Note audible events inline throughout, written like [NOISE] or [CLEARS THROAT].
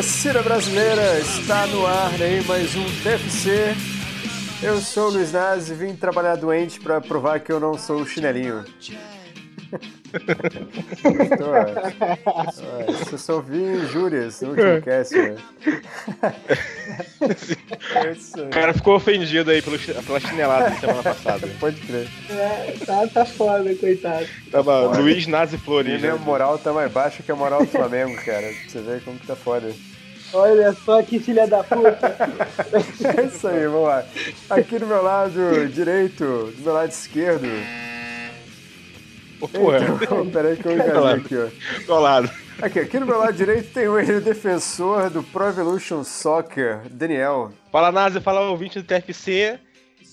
torcida brasileira, está no ar aí mais um TFC. Eu sou o Luiz Nazi e vim trabalhar doente para provar que eu não sou o chinelinho. Tô, você só ouvi injúrias no último cast, né? É o cara ficou ofendido aí pelo, pela chinelada da semana passada. Pode crer. É, tá, tá foda, coitado. Tava Foda. Luiz Nazi Flores. Minha né? moral tá mais baixa que a moral do Flamengo, cara. Pra você ver como que tá foda. Olha só que filha da puta. [LAUGHS] é isso aí, vamos lá. Aqui do meu lado direito, do meu lado esquerdo. Porra. Então, [LAUGHS] peraí que eu engasguei aqui, ó. Qual lado? Aqui, aqui no meu lado direito tem o ele defensor do Pro Evolution Soccer, Daniel. Fala Nazi, fala ouvinte do TFC.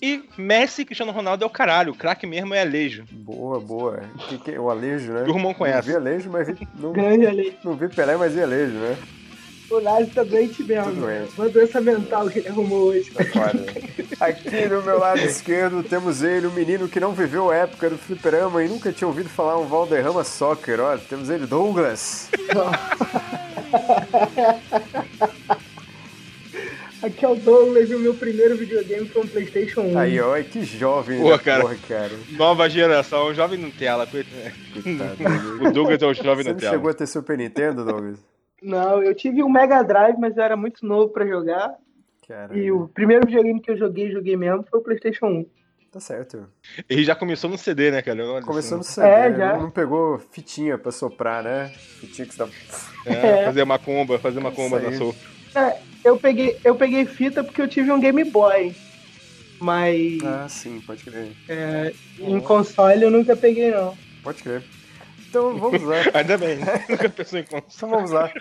E Messi Cristiano Ronaldo é o caralho, o craque mesmo é Alejo. Boa, boa. Que, que, o Alejo, né? O irmão conhece. Não vi Alejo, mas vi. Não, Grande Alejo. Não vi Pelé, mas vi Alejo, né? O Nazi tá doente mesmo. Doente. Uma doença mental que ele arrumou hoje. Tá. Aqui no meu lado esquerdo temos ele, o um menino que não viveu a época do fliperama e nunca tinha ouvido falar um Valderrama Soccer. Ó, temos ele, Douglas. [LAUGHS] Aqui é o Douglas e o meu primeiro videogame foi um PlayStation 1. Aí, ó, que jovem, Pô, cara. Porra, cara. Nova geração, jovem Nutella. Coitado. [LAUGHS] o Douglas é o jovem Você Nutella. Você chegou a ter Super Nintendo, Douglas? Não, eu tive um Mega Drive, mas eu era muito novo pra jogar. Caramba. E o primeiro videogame que eu joguei, joguei mesmo, foi o PlayStation 1. Tá certo. Ele já começou no CD, né, cara? Começou no CD. É, já. Não, não, pegou fitinha pra soprar, né? Fitinha que você dá. É, [LAUGHS] é. fazer uma comba, fazer uma comba na sopro. É, eu peguei, eu peguei fita porque eu tive um Game Boy. Mas. Ah, sim, pode crer. É, em console eu nunca peguei, não. Pode crer. Então vamos lá. [LAUGHS] Ainda bem, [LAUGHS] nunca pensou em console. Então vamos lá.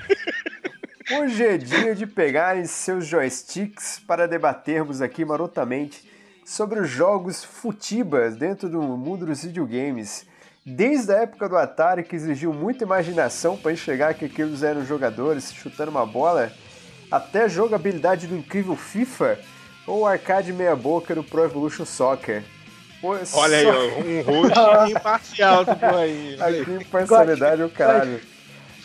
Hoje é dia de pegarem seus joysticks para debatermos aqui marotamente sobre os jogos futibas dentro do mundo dos videogames. Desde a época do Atari, que exigiu muita imaginação para enxergar que aqueles eram jogadores chutando uma bola, até a jogabilidade do incrível FIFA ou o arcade meia-boca do Pro Evolution Soccer. Pô, Olha só... aí, um rosto [LAUGHS] imparcial aí. Aqui imparcialidade é o caralho.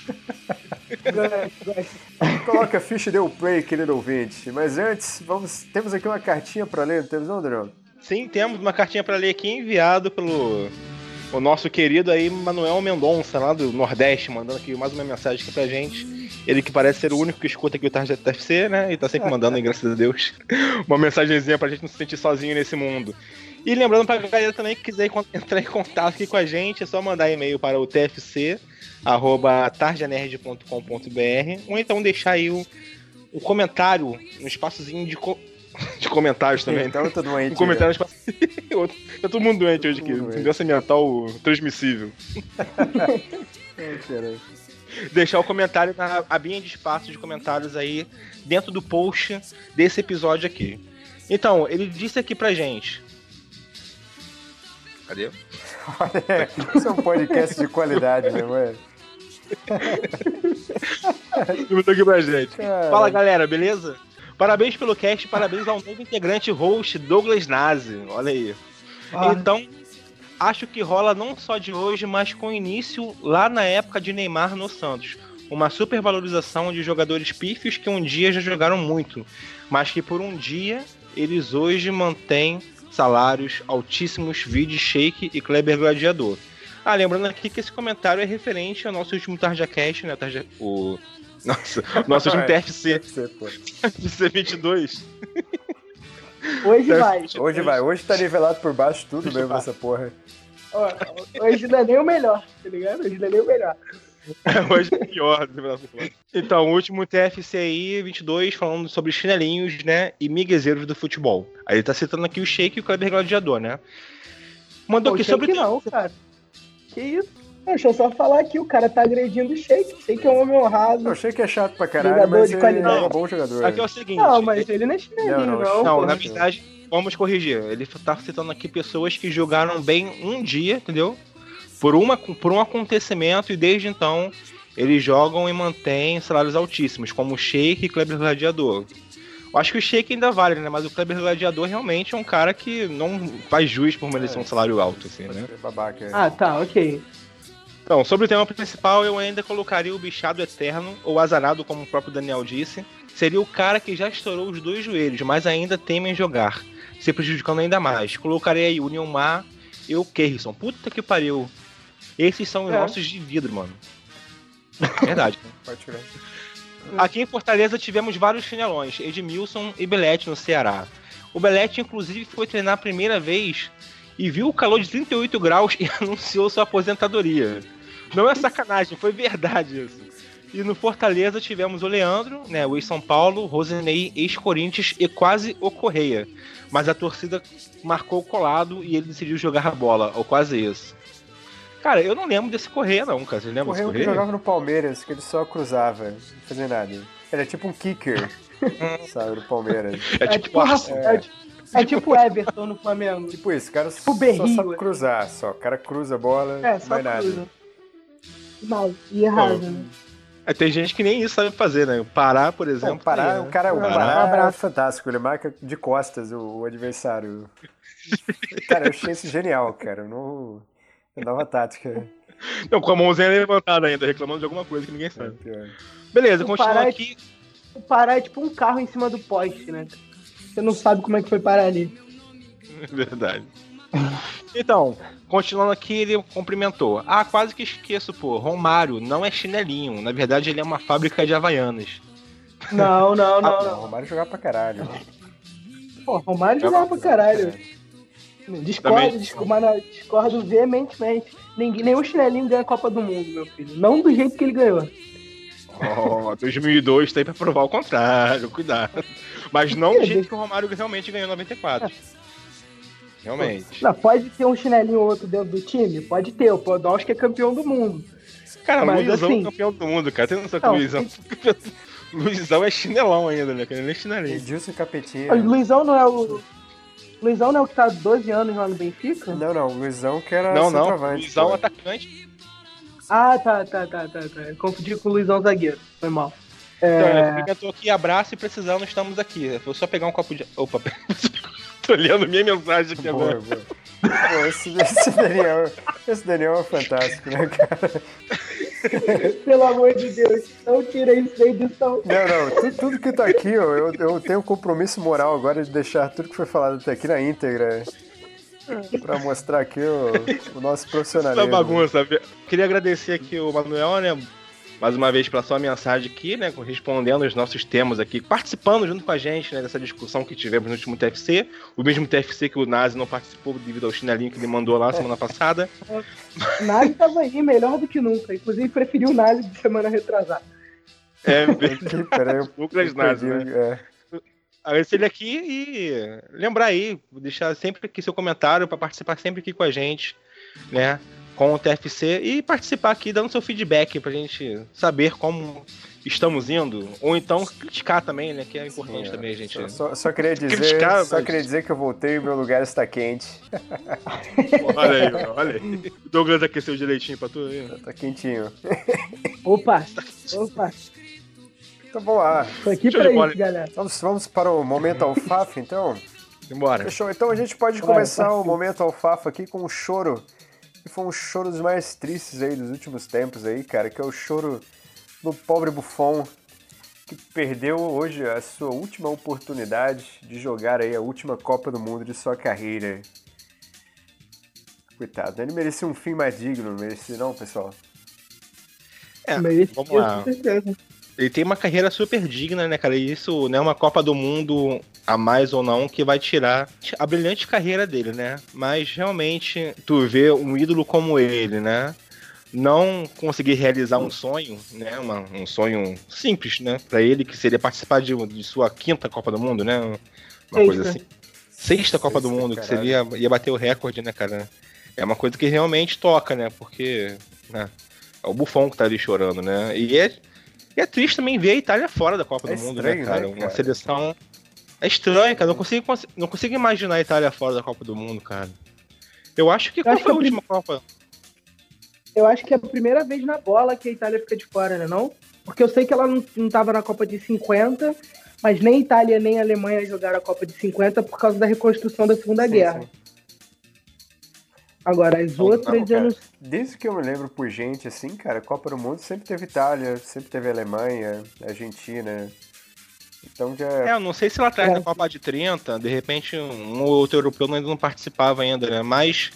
[LAUGHS] Coloca a ficha e dê o play, querido ouvinte. Mas antes, vamos, temos aqui uma cartinha para ler, não temos não, Daniel? Sim, temos uma cartinha para ler aqui enviado pelo o nosso querido aí Manuel Mendonça, lá do Nordeste, mandando aqui mais uma mensagem aqui pra gente. Ele que parece ser o único que escuta aqui o Tarja TFC, né? E tá sempre mandando, graças a Deus, [LAUGHS] uma mensagenzinha pra gente não se sentir sozinho nesse mundo. E lembrando pra galera também que quiser [LAUGHS] entrar em contato aqui com a gente, é só mandar e-mail para o tfc tarjanerd.com.br ou então deixar aí um, um comentário, um espaçozinho de, co [LAUGHS] de comentários também. Então tá doente. Um comentário espaço... tá todo mundo doente hoje aqui. Doença mental transmissível. é, [LAUGHS] deixar o comentário na abinha de espaço de comentários aí dentro do post desse episódio aqui. Então, ele disse aqui pra gente. Cadê? Olha, [LAUGHS] isso é um podcast de qualidade, né, mano? Perguntou aqui pra gente. Cara. Fala galera, beleza? Parabéns pelo cast, parabéns ao novo integrante host Douglas Nazi. Olha aí. Ah. Então, acho que rola não só de hoje, mas com início lá na época de Neymar no Santos. Uma supervalorização de jogadores pífios que um dia já jogaram muito, mas que por um dia eles hoje mantêm salários altíssimos, vide Shake e Kleber Gladiador. Ah, lembrando aqui que esse comentário é referente ao nosso último TarjaCast, né? Tarja, o [LAUGHS] nossa, nosso último [LAUGHS] TFC. TFC, pô. TFC 22. Hoje vai. Hoje vai. Hoje tá nivelado por baixo tudo hoje mesmo vai. essa porra. Ó, hoje não é nem o melhor, tá ligado? Hoje não é nem o melhor. Hoje é pior. Então, o último TFC aí, 22, falando sobre chinelinhos, né? E miguezeiros do futebol. Aí ele tá citando aqui o Sheik e o Kleber Gladiador, né? Mandou Pô, aqui sobre. Não, cara. Que isso? Deixa eu só falar aqui, o cara tá agredindo o Sheik. Sheik é um homem honrado. O Sheik é chato pra caralho, jogador mas de qualidade. é um bom jogador. Aqui é o seguinte... Não, mas ele não é chinelinho, não. Não, não, não na verdade, vamos corrigir. Ele tá citando aqui pessoas que jogaram bem um dia, entendeu? Por, uma, por um acontecimento e desde então eles jogam e mantêm salários altíssimos, como o Sheik e Kleber Gladiador. Eu acho que o Sheik ainda vale, né? Mas o Kleber Gladiador realmente é um cara que não faz juiz por merecer é. um salário alto, assim, né? Babaca, é. Ah, tá, ok. Então, sobre o tema principal, eu ainda colocaria o bichado eterno, ou azarado, como o próprio Daniel disse. Seria o cara que já estourou os dois joelhos, mas ainda teme em jogar, se prejudicando ainda mais. Colocaria aí o Nilmar e o Kerrison. Puta que pariu. Esses são os é. nossos de vidro, mano. [LAUGHS] Verdade. Pode tirar. Aqui em Fortaleza tivemos vários chinelões, Edmilson e Belete no Ceará. O Belete, inclusive, foi treinar a primeira vez e viu o calor de 38 graus e [LAUGHS] anunciou sua aposentadoria. Não é sacanagem, foi verdade isso. E no Fortaleza tivemos o Leandro, né, o ex-São Paulo, Rosinei, ex-Corinthians e quase o Correia. Mas a torcida marcou o colado e ele decidiu jogar a bola, ou quase isso. Cara, eu não lembro desse Correia não, cara. Você lembra Correia desse Correia? que jogava no Palmeiras, que ele só cruzava, não fazia nada. Ele é tipo um kicker, sabe, do Palmeiras. [LAUGHS] É, é tipo, é, é, é tipo Everton no Flamengo. Tipo isso, o cara tipo só, só sabe cruzar, só. O cara cruza a bola, é, só não vai cruza. nada. Mal, e errado, né? É, tem gente que nem isso sabe fazer, né? Parar, por exemplo. É, parar, o cara, o parar é fantástico, ele marca de costas o, o adversário. cara, eu achei isso genial, cara. Não, nova tática. Não, com a mãozinha levantada ainda, reclamando de alguma coisa que ninguém sabe. É, Beleza, continuando aqui. É, o parar é tipo um carro em cima do poste, né? Você não sabe como é que foi parar ali. [LAUGHS] Verdade. Então, continuando aqui, ele cumprimentou. Ah, quase que esqueço, pô. Romário não é chinelinho. Na verdade, ele é uma fábrica de havaianas. Não, não, não. Ah, não. Romário jogava pra caralho. Pô, Romário jogava pra caralho. Discordo, discordo, discordo veementemente. Ninguém, nenhum chinelinho ganha a Copa do Mundo, meu filho. Não do jeito que ele ganhou. Oh, 2002 tem pra provar o contrário, cuidado. Mas não do jeito que o Romário realmente ganhou 94. Realmente. Não, pode ter um chinelinho ou outro dentro do time? Pode ter. O Podolski é campeão do mundo. Cara, Mas, Luizão assim, é campeão do mundo, cara. Tem noção que o Luizão. [LAUGHS] Luizão é chinelão ainda, né? Ele nem é chinelinho. Edilson Capetinha. O Luizão não é o. Luizão não é o que tá 12 anos lá no Benfica? Não, não. Luizão que era não, não. Luizão pô. atacante. Ah, tá, tá, tá, tá, tá. Confundi com o Luizão zagueiro. Foi mal. Então, é... eu tô aqui, abraço e precisando, estamos aqui. Vou só pegar um copo de. Opa, [LAUGHS] tô lendo minha mensagem aqui boa, agora. Boa. Pô, esse, esse, Daniel, esse Daniel é fantástico, né, cara? [LAUGHS] Pelo amor de Deus, não tira isso da edição. Não, não, tudo, tudo que tá aqui, ó, eu, eu tenho um compromisso moral agora de deixar tudo que foi falado até aqui na íntegra. Pra mostrar aqui o, o nosso profissionalismo. Essa bagunça. Queria agradecer aqui o Manuel, né? Mais uma vez pela sua mensagem aqui, né, respondendo os nossos temas aqui, participando junto com a gente, né, dessa discussão que tivemos no último TFC, o mesmo TFC que o Nazi não participou devido ao chinelinho que ele mandou lá semana passada. O [LAUGHS] Nazi tava aí melhor do que nunca, inclusive preferiu o Nazi de semana retrasada. É, [LAUGHS] peraí, [LAUGHS] Lucas Nazi, né? É. Agradecer ele aqui e lembrar aí, deixar sempre aqui seu comentário para participar sempre aqui com a gente, né? Com o TFC e participar aqui dando seu feedback pra gente saber como estamos indo, ou então criticar também, né, que é importante Sim, é. também a gente. Só, só queria dizer, criticar, só mas... queria dizer que eu voltei e meu lugar está quente. olha aí, olha aí. O Douglas aqueceu direitinho pra tu aí. Tá, tá quentinho. Opa, [LAUGHS] opa. Então vamos lá. Tô aqui Deixa pra isso, galera. Vamos, vamos para o momento alfafa, então? Embora. Fechou. Então a gente pode começar o momento alfafa aqui com um choro que foi um choro dos mais tristes aí dos últimos tempos aí, cara, que é o choro do pobre Buffon, que perdeu hoje a sua última oportunidade de jogar aí a última Copa do Mundo de sua carreira. Coitado, né? ele merecia um fim mais digno, não merecia não, pessoal? É, vamos lá. Ele tem uma carreira super digna, né, cara? E isso não é uma Copa do Mundo a mais ou não que vai tirar a brilhante carreira dele, né? Mas realmente, tu vê um ídolo como ele, né? Não conseguir realizar um sonho, né? Uma, um sonho simples, né? Para ele, que seria participar de, de, sua quinta Copa do Mundo, né? Uma Sexta. coisa assim. Sexta Copa Sexta, do Mundo, caralho. que seria ia bater o recorde, né, cara? É uma coisa que realmente toca, né? Porque né? é o Buffon que tá ali chorando, né? E é, e é triste também ver a Itália fora da Copa é do Mundo, né, estranho, né, cara? Né, cara? Uma seleção é estranho, cara. Não consigo, não consigo imaginar a Itália fora da Copa do Mundo, cara. Eu acho que. Eu qual acho foi que a última Copa? Eu acho que é a primeira vez na bola que a Itália fica de fora, né? Não? Porque eu sei que ela não, não tava na Copa de 50, mas nem Itália nem Alemanha jogaram a Copa de 50 por causa da reconstrução da Segunda sim, Guerra. Sim. Agora, as outras não, eu não... Desde que eu me lembro por gente, assim, cara, Copa do Mundo sempre teve Itália, sempre teve Alemanha, Argentina. Então já. É, eu não sei se lá atrás é. da Copa de 30, de repente um ou outro europeu ainda não participava ainda, né? Mas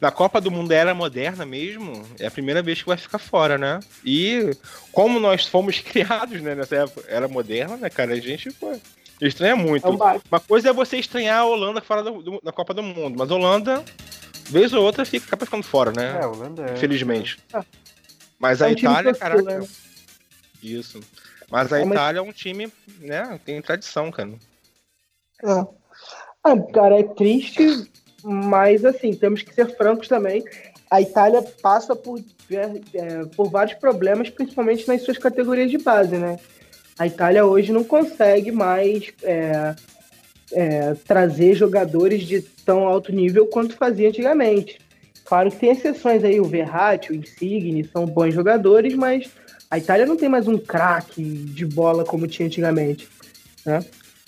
na Copa do Mundo era moderna mesmo, é a primeira vez que vai ficar fora, né? E como nós fomos [LAUGHS] criados né, nessa época, era moderna, né, cara? A gente pô, estranha muito. É um Uma coisa é você estranhar a Holanda fora do, do, da Copa do Mundo, mas a Holanda vez ou outra fica acaba ficando fora, né? É, a Holanda é. Infelizmente. É. Mas é a um Itália, caraca. Né? Isso. Mas a é, Itália mas... é um time, né? Tem tradição, cara. É. Ah, cara, é triste, mas assim, temos que ser francos também. A Itália passa por, é, por vários problemas, principalmente nas suas categorias de base, né? A Itália hoje não consegue mais é, é, trazer jogadores de tão alto nível quanto fazia antigamente. Claro que tem exceções aí, o Verratti, o Insigne, são bons jogadores, mas a Itália não tem mais um craque de bola como tinha antigamente. Né?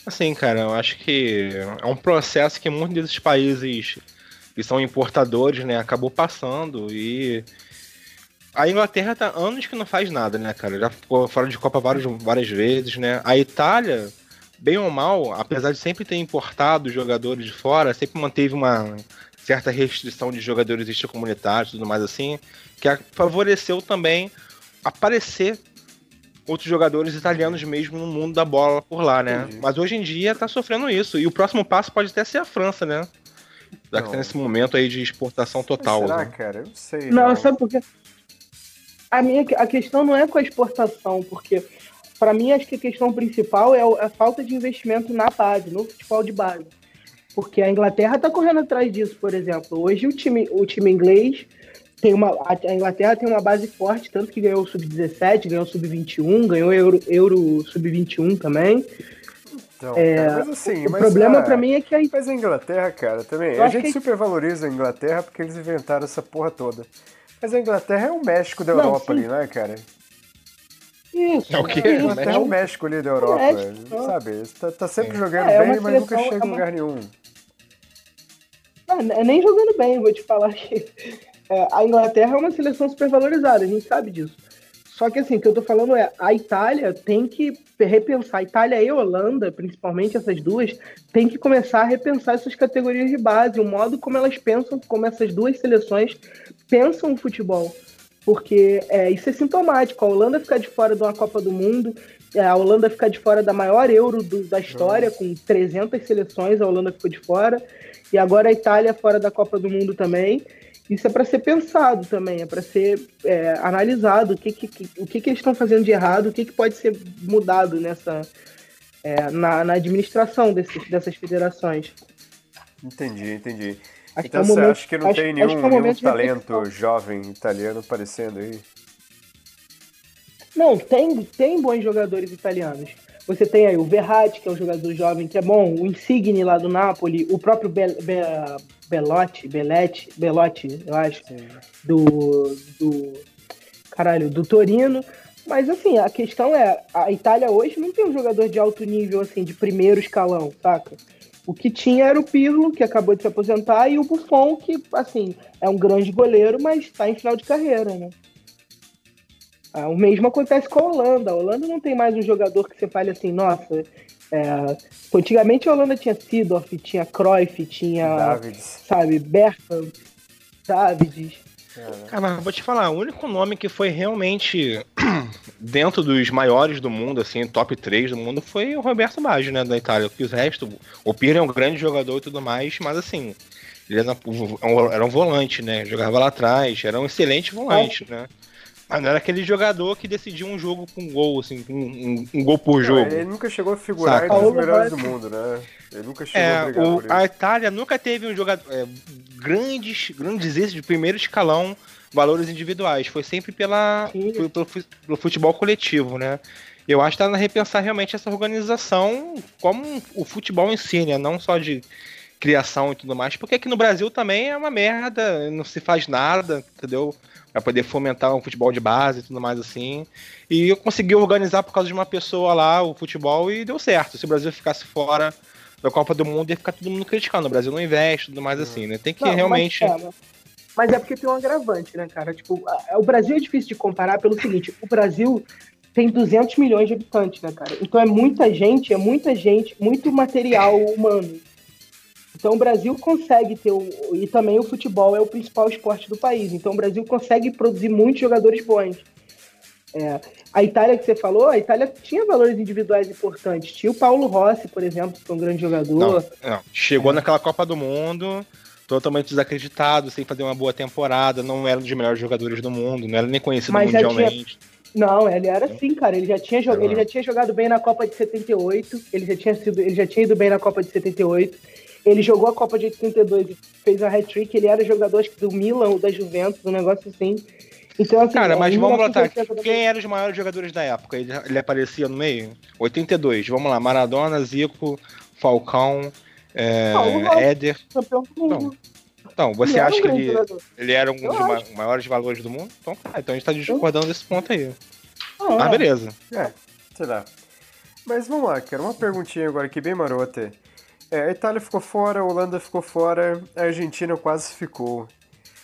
Assim, cara, eu acho que é um processo que muitos desses países que são importadores, né, acabou passando e a Inglaterra tá anos que não faz nada, né, cara? Já ficou fora de Copa várias, várias vezes, né? A Itália bem ou mal, apesar de sempre ter importado jogadores de fora, sempre manteve uma certa restrição de jogadores extracomunitários e tudo mais assim, que favoreceu também aparecer outros jogadores italianos mesmo no mundo da bola por lá, né? Entendi. Mas hoje em dia tá sofrendo isso. E o próximo passo pode até ser a França, né? Já que tá nesse momento aí de exportação total. será, né? cara? Eu não sei. Não, não, sabe por quê? A, minha, a questão não é com a exportação, porque para mim, acho que a questão principal é a falta de investimento na base, no futebol de base. Porque a Inglaterra está correndo atrás disso, por exemplo. Hoje o time, o time inglês tem uma. A Inglaterra tem uma base forte, tanto que ganhou o Sub-17, ganhou o Sub-21, ganhou Euro, Euro Sub-21 também. Então, é, cara, mas assim, o mas problema a, pra mim é que aí. Mas a Inglaterra, cara, também. A gente que... supervaloriza a Inglaterra porque eles inventaram essa porra toda. Mas a Inglaterra é o México da Europa ali, não é, cara? Isso. É o quê? É, é o México ali da Europa, México, sabe? Tá, tá sempre jogando é, bem, mas nunca chega em lugar nenhum. Não, nem jogando bem, vou te falar que é, a Inglaterra é uma seleção super valorizada, a gente sabe disso. Só que assim, o que eu tô falando é, a Itália tem que repensar, a Itália e a Holanda, principalmente essas duas, tem que começar a repensar essas categorias de base, o modo como elas pensam, como essas duas seleções pensam o futebol porque é, isso é sintomático. A Holanda ficar de fora de uma Copa do Mundo, é, a Holanda ficar de fora da maior Euro do, da história, com 300 seleções, a Holanda ficou de fora, e agora a Itália fora da Copa do Mundo também. Isso é para ser pensado também, é para ser é, analisado o que, que, que, o que, que eles estão fazendo de errado, o que, que pode ser mudado nessa é, na, na administração desses, dessas federações. Entendi, entendi. Acho então é você momento, acha que não acho, tem nenhum, é nenhum talento jovem italiano aparecendo aí? Não, tem, tem bons jogadores italianos. Você tem aí o Verratti, que é um jogador jovem que é bom, o Insigne lá do Napoli, o próprio Be Be Belotti, Belletti, Belotti, eu acho, do, do caralho, do Torino. Mas assim, a questão é, a Itália hoje não tem um jogador de alto nível assim, de primeiro escalão, saca? O que tinha era o Pirlo, que acabou de se aposentar, e o Buffon, que, assim, é um grande goleiro, mas está em final de carreira, né? Ah, o mesmo acontece com a Holanda. A Holanda não tem mais um jogador que você fale assim, nossa. É... Antigamente a Holanda tinha Sidorf, tinha Cruyff, tinha. Davids. Sabe, Bertrand, Davids. Cara, mas vou te falar, o único nome que foi realmente [CLEARS THROAT] dentro dos maiores do mundo, assim, top 3 do mundo, foi o Roberto Baggio, né, da Itália. Porque o resto, o Pirlo é um grande jogador e tudo mais, mas assim, ele era, era um volante, né, jogava lá atrás, era um excelente volante, né. Mas não era aquele jogador que decidia um jogo com um gol, assim, um, um, um gol por jogo. Não, ele nunca chegou a figurar entre os melhores do mundo, né? Ele nunca chegou é, a brigar o, A Itália nunca teve um jogador. É, grandes, grandes êxitos de primeiro escalão, valores individuais. Foi sempre pela, pelo, pelo, futebol coletivo, né? Eu acho que está na repensar realmente essa organização como o futebol em si, né? Não só de criação e tudo mais, porque aqui no Brasil também é uma merda, não se faz nada, entendeu? para poder fomentar o futebol de base e tudo mais assim. E eu consegui organizar por causa de uma pessoa lá o futebol e deu certo. Se o Brasil ficasse fora da Copa do Mundo, ia ficar todo mundo criticando. O Brasil não investe tudo mais assim, né? Tem que não, realmente. Mas, Mas é porque tem um agravante, né, cara? Tipo, o Brasil é difícil de comparar pelo seguinte: o Brasil tem 200 milhões de habitantes, né, cara? Então é muita gente, é muita gente, muito material humano. Então o Brasil consegue ter o, e também o futebol é o principal esporte do país. Então o Brasil consegue produzir muitos jogadores bons. É, a Itália que você falou, a Itália tinha valores individuais importantes. Tinha o Paulo Rossi, por exemplo, que foi um grande jogador. Não, não. Chegou é. naquela Copa do Mundo totalmente desacreditado, sem fazer uma boa temporada, não era um dos melhores jogadores do mundo, não era nem conhecido Mas mundialmente. Tinha... Não, ele era assim, cara. Ele já, tinha jog... ele já tinha jogado bem na Copa de 78. Ele já tinha sido, ele já tinha ido bem na Copa de 78. Ele jogou a Copa de 82 e fez a hat-trick. Ele era jogador acho, do Milan ou da Juventus, um negócio assim. Então, assim, Cara, mas vamos botar. Quem eram os maiores jogadores da época? Ele, ele aparecia no meio? 82. Vamos lá. Maradona, Zico, Falcão, é, Éder. Campeão do mundo. Então, então você ele acha que ele, ele era um Eu dos acho. maiores valores do mundo? Então, tá, então a gente tá discordando desse ponto aí. Ah, Mas beleza. É, sei lá. Mas vamos lá, quero uma perguntinha agora aqui bem marota. É, a Itália ficou fora, a Holanda ficou fora, a Argentina quase ficou.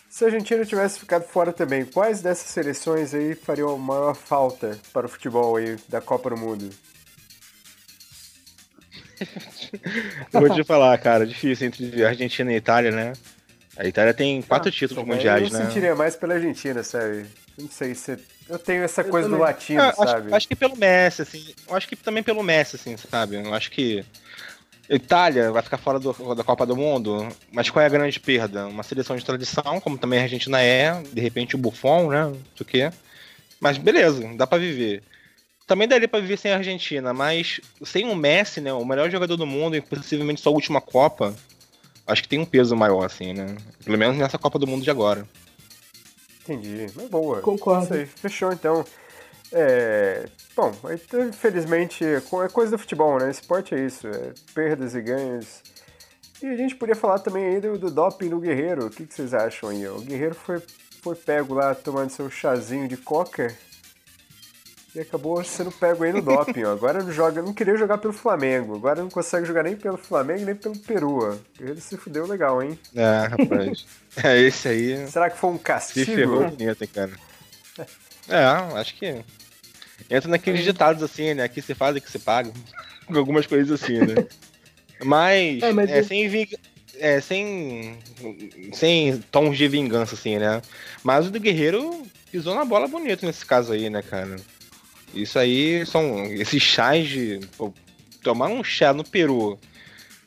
Se a Argentina tivesse ficado fora também, quais dessas seleções aí fariam a maior falta para o futebol aí da Copa do Mundo? Eu vou te falar, cara, difícil entre Argentina e Itália, né? A Itália tem quatro ah, títulos mundiais, né? Eu sentiria mais pela Argentina, sabe? Não sei se eu tenho essa eu coisa também. do latino, ah, sabe? Acho, acho, que pelo Messi, assim. Eu acho que também pelo Messi, assim, sabe? Eu acho que Itália vai ficar fora do, da Copa do Mundo, mas qual é a grande perda? Uma seleção de tradição, como também a Argentina é, de repente o Buffon, né? O quê? Mas beleza, dá para viver. Também daria para viver sem a Argentina, mas sem o Messi, né? O melhor jogador do mundo, e possivelmente sua última Copa, acho que tem um peso maior, assim, né? Pelo menos nessa Copa do Mundo de agora. Entendi. Mas boa. Concordo. Isso aí. Fechou então. É, bom, infelizmente é coisa do futebol, né? Esporte é isso, é perdas e ganhos. E a gente podia falar também aí do, do doping do Guerreiro. O que, que, vocês acham aí? O Guerreiro foi, foi pego lá tomando seu chazinho de coca e acabou sendo pego aí no doping. Ó. Agora não joga, não queria jogar pelo Flamengo. Agora não consegue jogar nem pelo Flamengo nem pelo Peru. Ele se fudeu legal, hein? É, rapaz. é esse aí. Será que foi um castigo? Se ferrou bonito, cara. É, acho que entra naqueles ditados assim, né? Aqui se faz e que se paga. [LAUGHS] Algumas coisas assim, né? Mas, é, mas é, sem, é, sem, sem tons de vingança, assim, né? Mas o do Guerreiro pisou na bola bonito nesse caso aí, né, cara? Isso aí são esses chás de. Pô, tomar um chá no Peru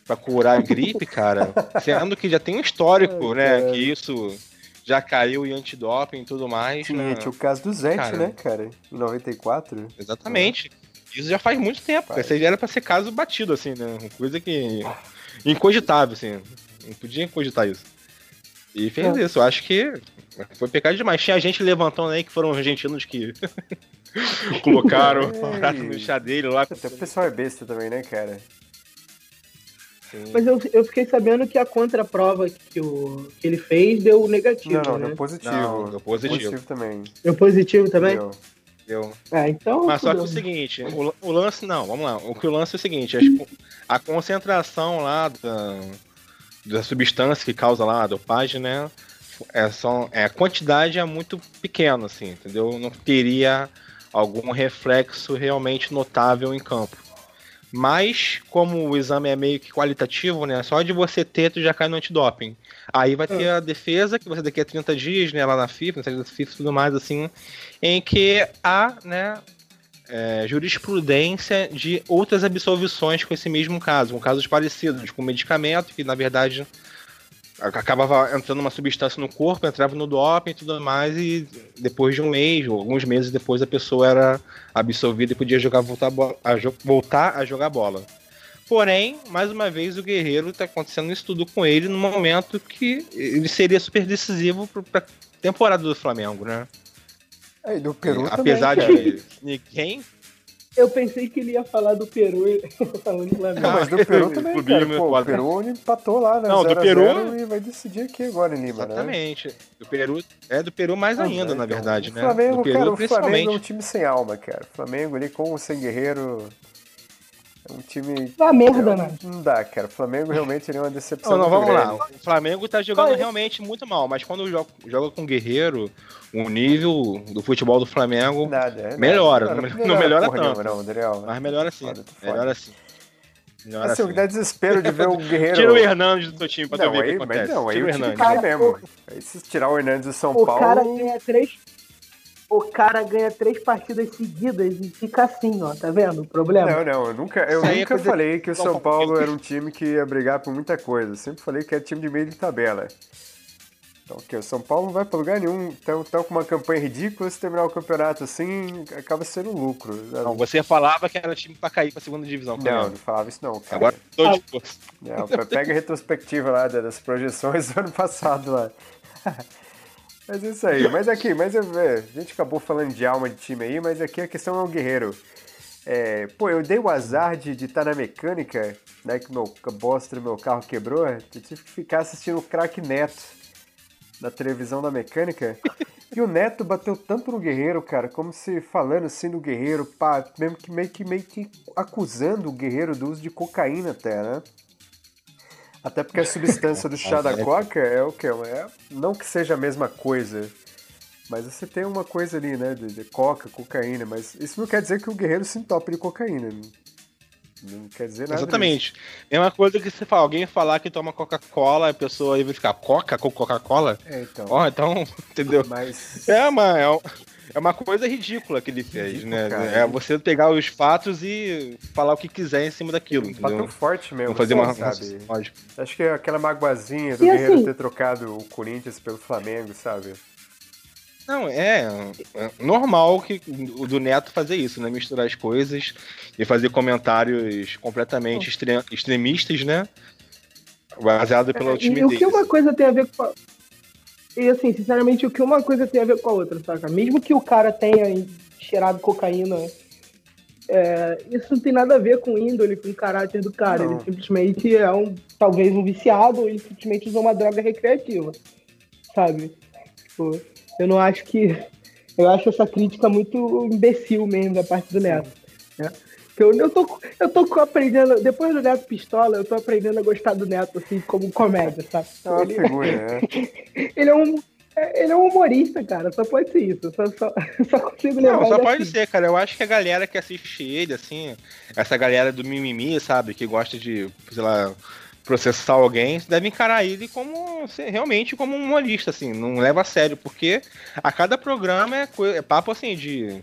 pra curar a gripe, cara, [LAUGHS] sendo que já tem um histórico, né? Que isso já caiu em antidoping e tudo mais. Sim, né? tinha o caso do Zete, cara, né, cara? Em 94. Exatamente. Isso já faz muito tempo. Esse aí era pra ser caso batido, assim, né? Coisa que. incogitável, assim. Não podia cogitar isso. E fez é. isso. Eu acho que foi pecado demais. Tinha gente levantando aí que foram argentinos que [LAUGHS] colocaram [LAUGHS] [LAUGHS] o prato no chá dele lá. Até o pessoal é besta também, né, cara? Sim. Mas eu, eu fiquei sabendo que a contraprova que, o, que ele fez deu negativo. Não, não, né? deu positivo. Não, deu positivo. positivo também. Deu positivo também? Deu. Deu. Ah, então. Mas só que é o seguinte, o, o, lance não, vamos lá. O que o lance é o seguinte, a concentração lá da, da substância que causa lá a dopagem, né? É, só, é, a quantidade é muito pequena, assim, entendeu? Não teria algum reflexo realmente notável em campo. Mas, como o exame é meio que qualitativo, né? Só de você ter, tu já cai no antidoping. Aí vai ter é. a defesa, que você daqui a 30 dias, né, lá na FIFA, na da FIFA e tudo mais, assim, em que há, né, é, jurisprudência de outras absolvições com esse mesmo caso, com casos parecidos, com medicamento, que na verdade acabava entrando uma substância no corpo, entrava no doping e tudo mais, e depois de um mês, ou alguns meses depois, a pessoa era absolvida e podia jogar, voltar, a, voltar a jogar bola. Porém, mais uma vez, o Guerreiro está acontecendo um estudo com ele no momento que ele seria super decisivo para a temporada do Flamengo, né? É, e do Peru Apesar também, de ninguém eu pensei que ele ia falar do Peru [LAUGHS] falando Flamengo. Não, mas do Peru [LAUGHS] também, cara. Pô, o Peru empatou lá, né? Não, do Peru... E vai decidir aqui agora em Lima, né? Exatamente. Né? Do Peru, é do Peru mais ainda, é, na então, verdade, né? Flamengo, Peru, cara, o Flamengo é um time sem alma, cara. O Flamengo ali com o Sem Guerreiro... É um time. Uma merda, né? Não dá, cara. O Flamengo realmente é uma decepção. Não, não vamos grande. lá. O Flamengo tá jogando realmente muito mal, mas quando joga, joga com o Guerreiro, o nível do futebol do Flamengo nada, é, melhora. Nada, não, não, melhora tanto. Não, Daniel, mas melhora sim. Foda, melhora sim. Melhora assim, o que dá desespero de ver o [LAUGHS] Guerreiro. Tira o Hernandes do teu time pra não, ver aí, o que acontece. Não, aí Tira o Hernandes. Mesmo. Aí se tirar o Hernandes do São o Paulo. O cara ganha três o cara ganha três partidas seguidas e fica assim, ó, tá vendo o problema? Não, não, eu nunca, eu nunca é falei que o São Paulo era um time que ia brigar por muita coisa. Eu sempre falei que era time de meio de tabela. Então, que o São Paulo não vai para lugar nenhum. Então, então, com uma campanha ridícula, se terminar o campeonato assim, acaba sendo um lucro. Não, você falava que era time para cair para segunda divisão. Não, não falava isso não, cara. Agora tô de não, Pega a retrospectiva lá das projeções do ano passado lá. Mas é isso aí. Mas aqui, mas eu, é, a gente acabou falando de alma de time aí, mas aqui a questão é o guerreiro. É, pô, eu dei o azar de estar tá na mecânica, né? Que meu, bosta do meu carro quebrou. Eu tive que ficar assistindo o craque Neto na televisão da mecânica. E o Neto bateu tanto no Guerreiro, cara, como se falando assim do Guerreiro, pá, mesmo que meio que meio que acusando o Guerreiro do uso de cocaína até, né? Até porque a substância do chá da coca é o que? É, não que seja a mesma coisa, mas você tem uma coisa ali, né? De, de, coca, cocaína, mas isso não quer dizer que o guerreiro se entope de cocaína. Não, não quer dizer nada. Exatamente. Disso. É uma coisa que você fala, alguém falar que toma Coca-Cola, a pessoa aí vai ficar coca com Coca-Cola? É, então. Ó, oh, então, [LAUGHS] entendeu? Mas... É, mas é, é uma coisa ridícula que ele fez, Ridículo, né? Cara. É você pegar os fatos e falar o que quiser em cima daquilo? Bateu forte mesmo. fazer uma, sabe? Lógico. Acho que é aquela magoazinha do e Guerreiro assim... ter trocado o Corinthians pelo Flamengo, sabe? Não, é, é, normal que o do Neto fazer isso, né? Misturar as coisas e fazer comentários completamente extremistas, né? Baseado pela timidez. E o que uma coisa tem a ver com a e assim, sinceramente, o que uma coisa tem a ver com a outra, saca? Mesmo que o cara tenha cheirado cocaína, é, isso não tem nada a ver com índole, com o caráter do cara. Não. Ele simplesmente é um, talvez um viciado, ou ele simplesmente usou uma droga recreativa, sabe? Tipo, eu não acho que. Eu acho essa crítica muito imbecil mesmo da parte do Neto. Né? Eu, eu, tô, eu tô aprendendo, depois do Neto Pistola, eu tô aprendendo a gostar do Neto, assim, como comédia, sabe? É uma ele, figura, né? [LAUGHS] ele é um. Ele é um humorista, cara, só pode ser isso. Só, só, [LAUGHS] só consigo lembrar. Não, só pode assim. ser, cara. Eu acho que a galera que assiste ele, assim, essa galera do mimimi, sabe, que gosta de, sei lá, processar alguém, deve encarar ele como realmente como um humorista, assim, não leva a sério, porque a cada programa é, é papo assim de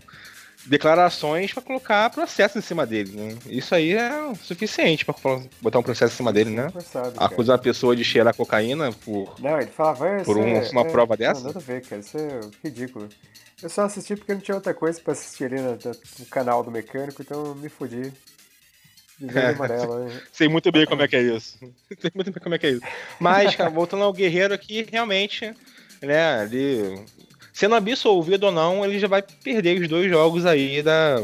declarações para colocar processo em cima dele, né? Isso aí é suficiente para botar um processo em cima dele, né? Acusar a pessoa de cheirar cocaína por, não, ele falava, por um, uma é, prova dessa? Não, nada a ver, cara. Isso é ridículo. Eu só assisti porque não tinha outra coisa para assistir ali no, no, canal do mecânico, então me fodi. É. Amarelo, [LAUGHS] né? Sei muito bem como é que é isso. [LAUGHS] Sei muito bem como é que é isso. Mas, cara, voltando ao Guerreiro aqui, realmente, né, ele sendo absolvido ou não, ele já vai perder os dois jogos aí da.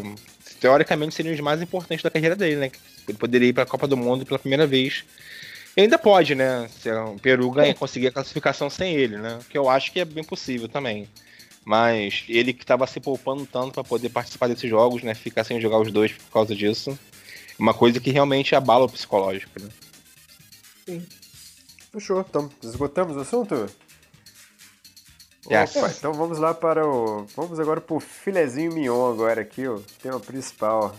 Teoricamente seriam os mais importantes da carreira dele, né? Ele poderia ir para a Copa do Mundo pela primeira vez. E ainda pode, né? Se o Peru ganha, conseguir a classificação sem ele, né? Que eu acho que é bem possível também. Mas ele que estava se poupando tanto para poder participar desses jogos, né? Ficar sem jogar os dois por causa disso. Uma coisa que realmente abala o psicológico, né? Sim. Fechou. Então, esgotamos o assunto? Opa, então vamos lá para o. Vamos agora para o filezinho mignon agora aqui, o tema principal.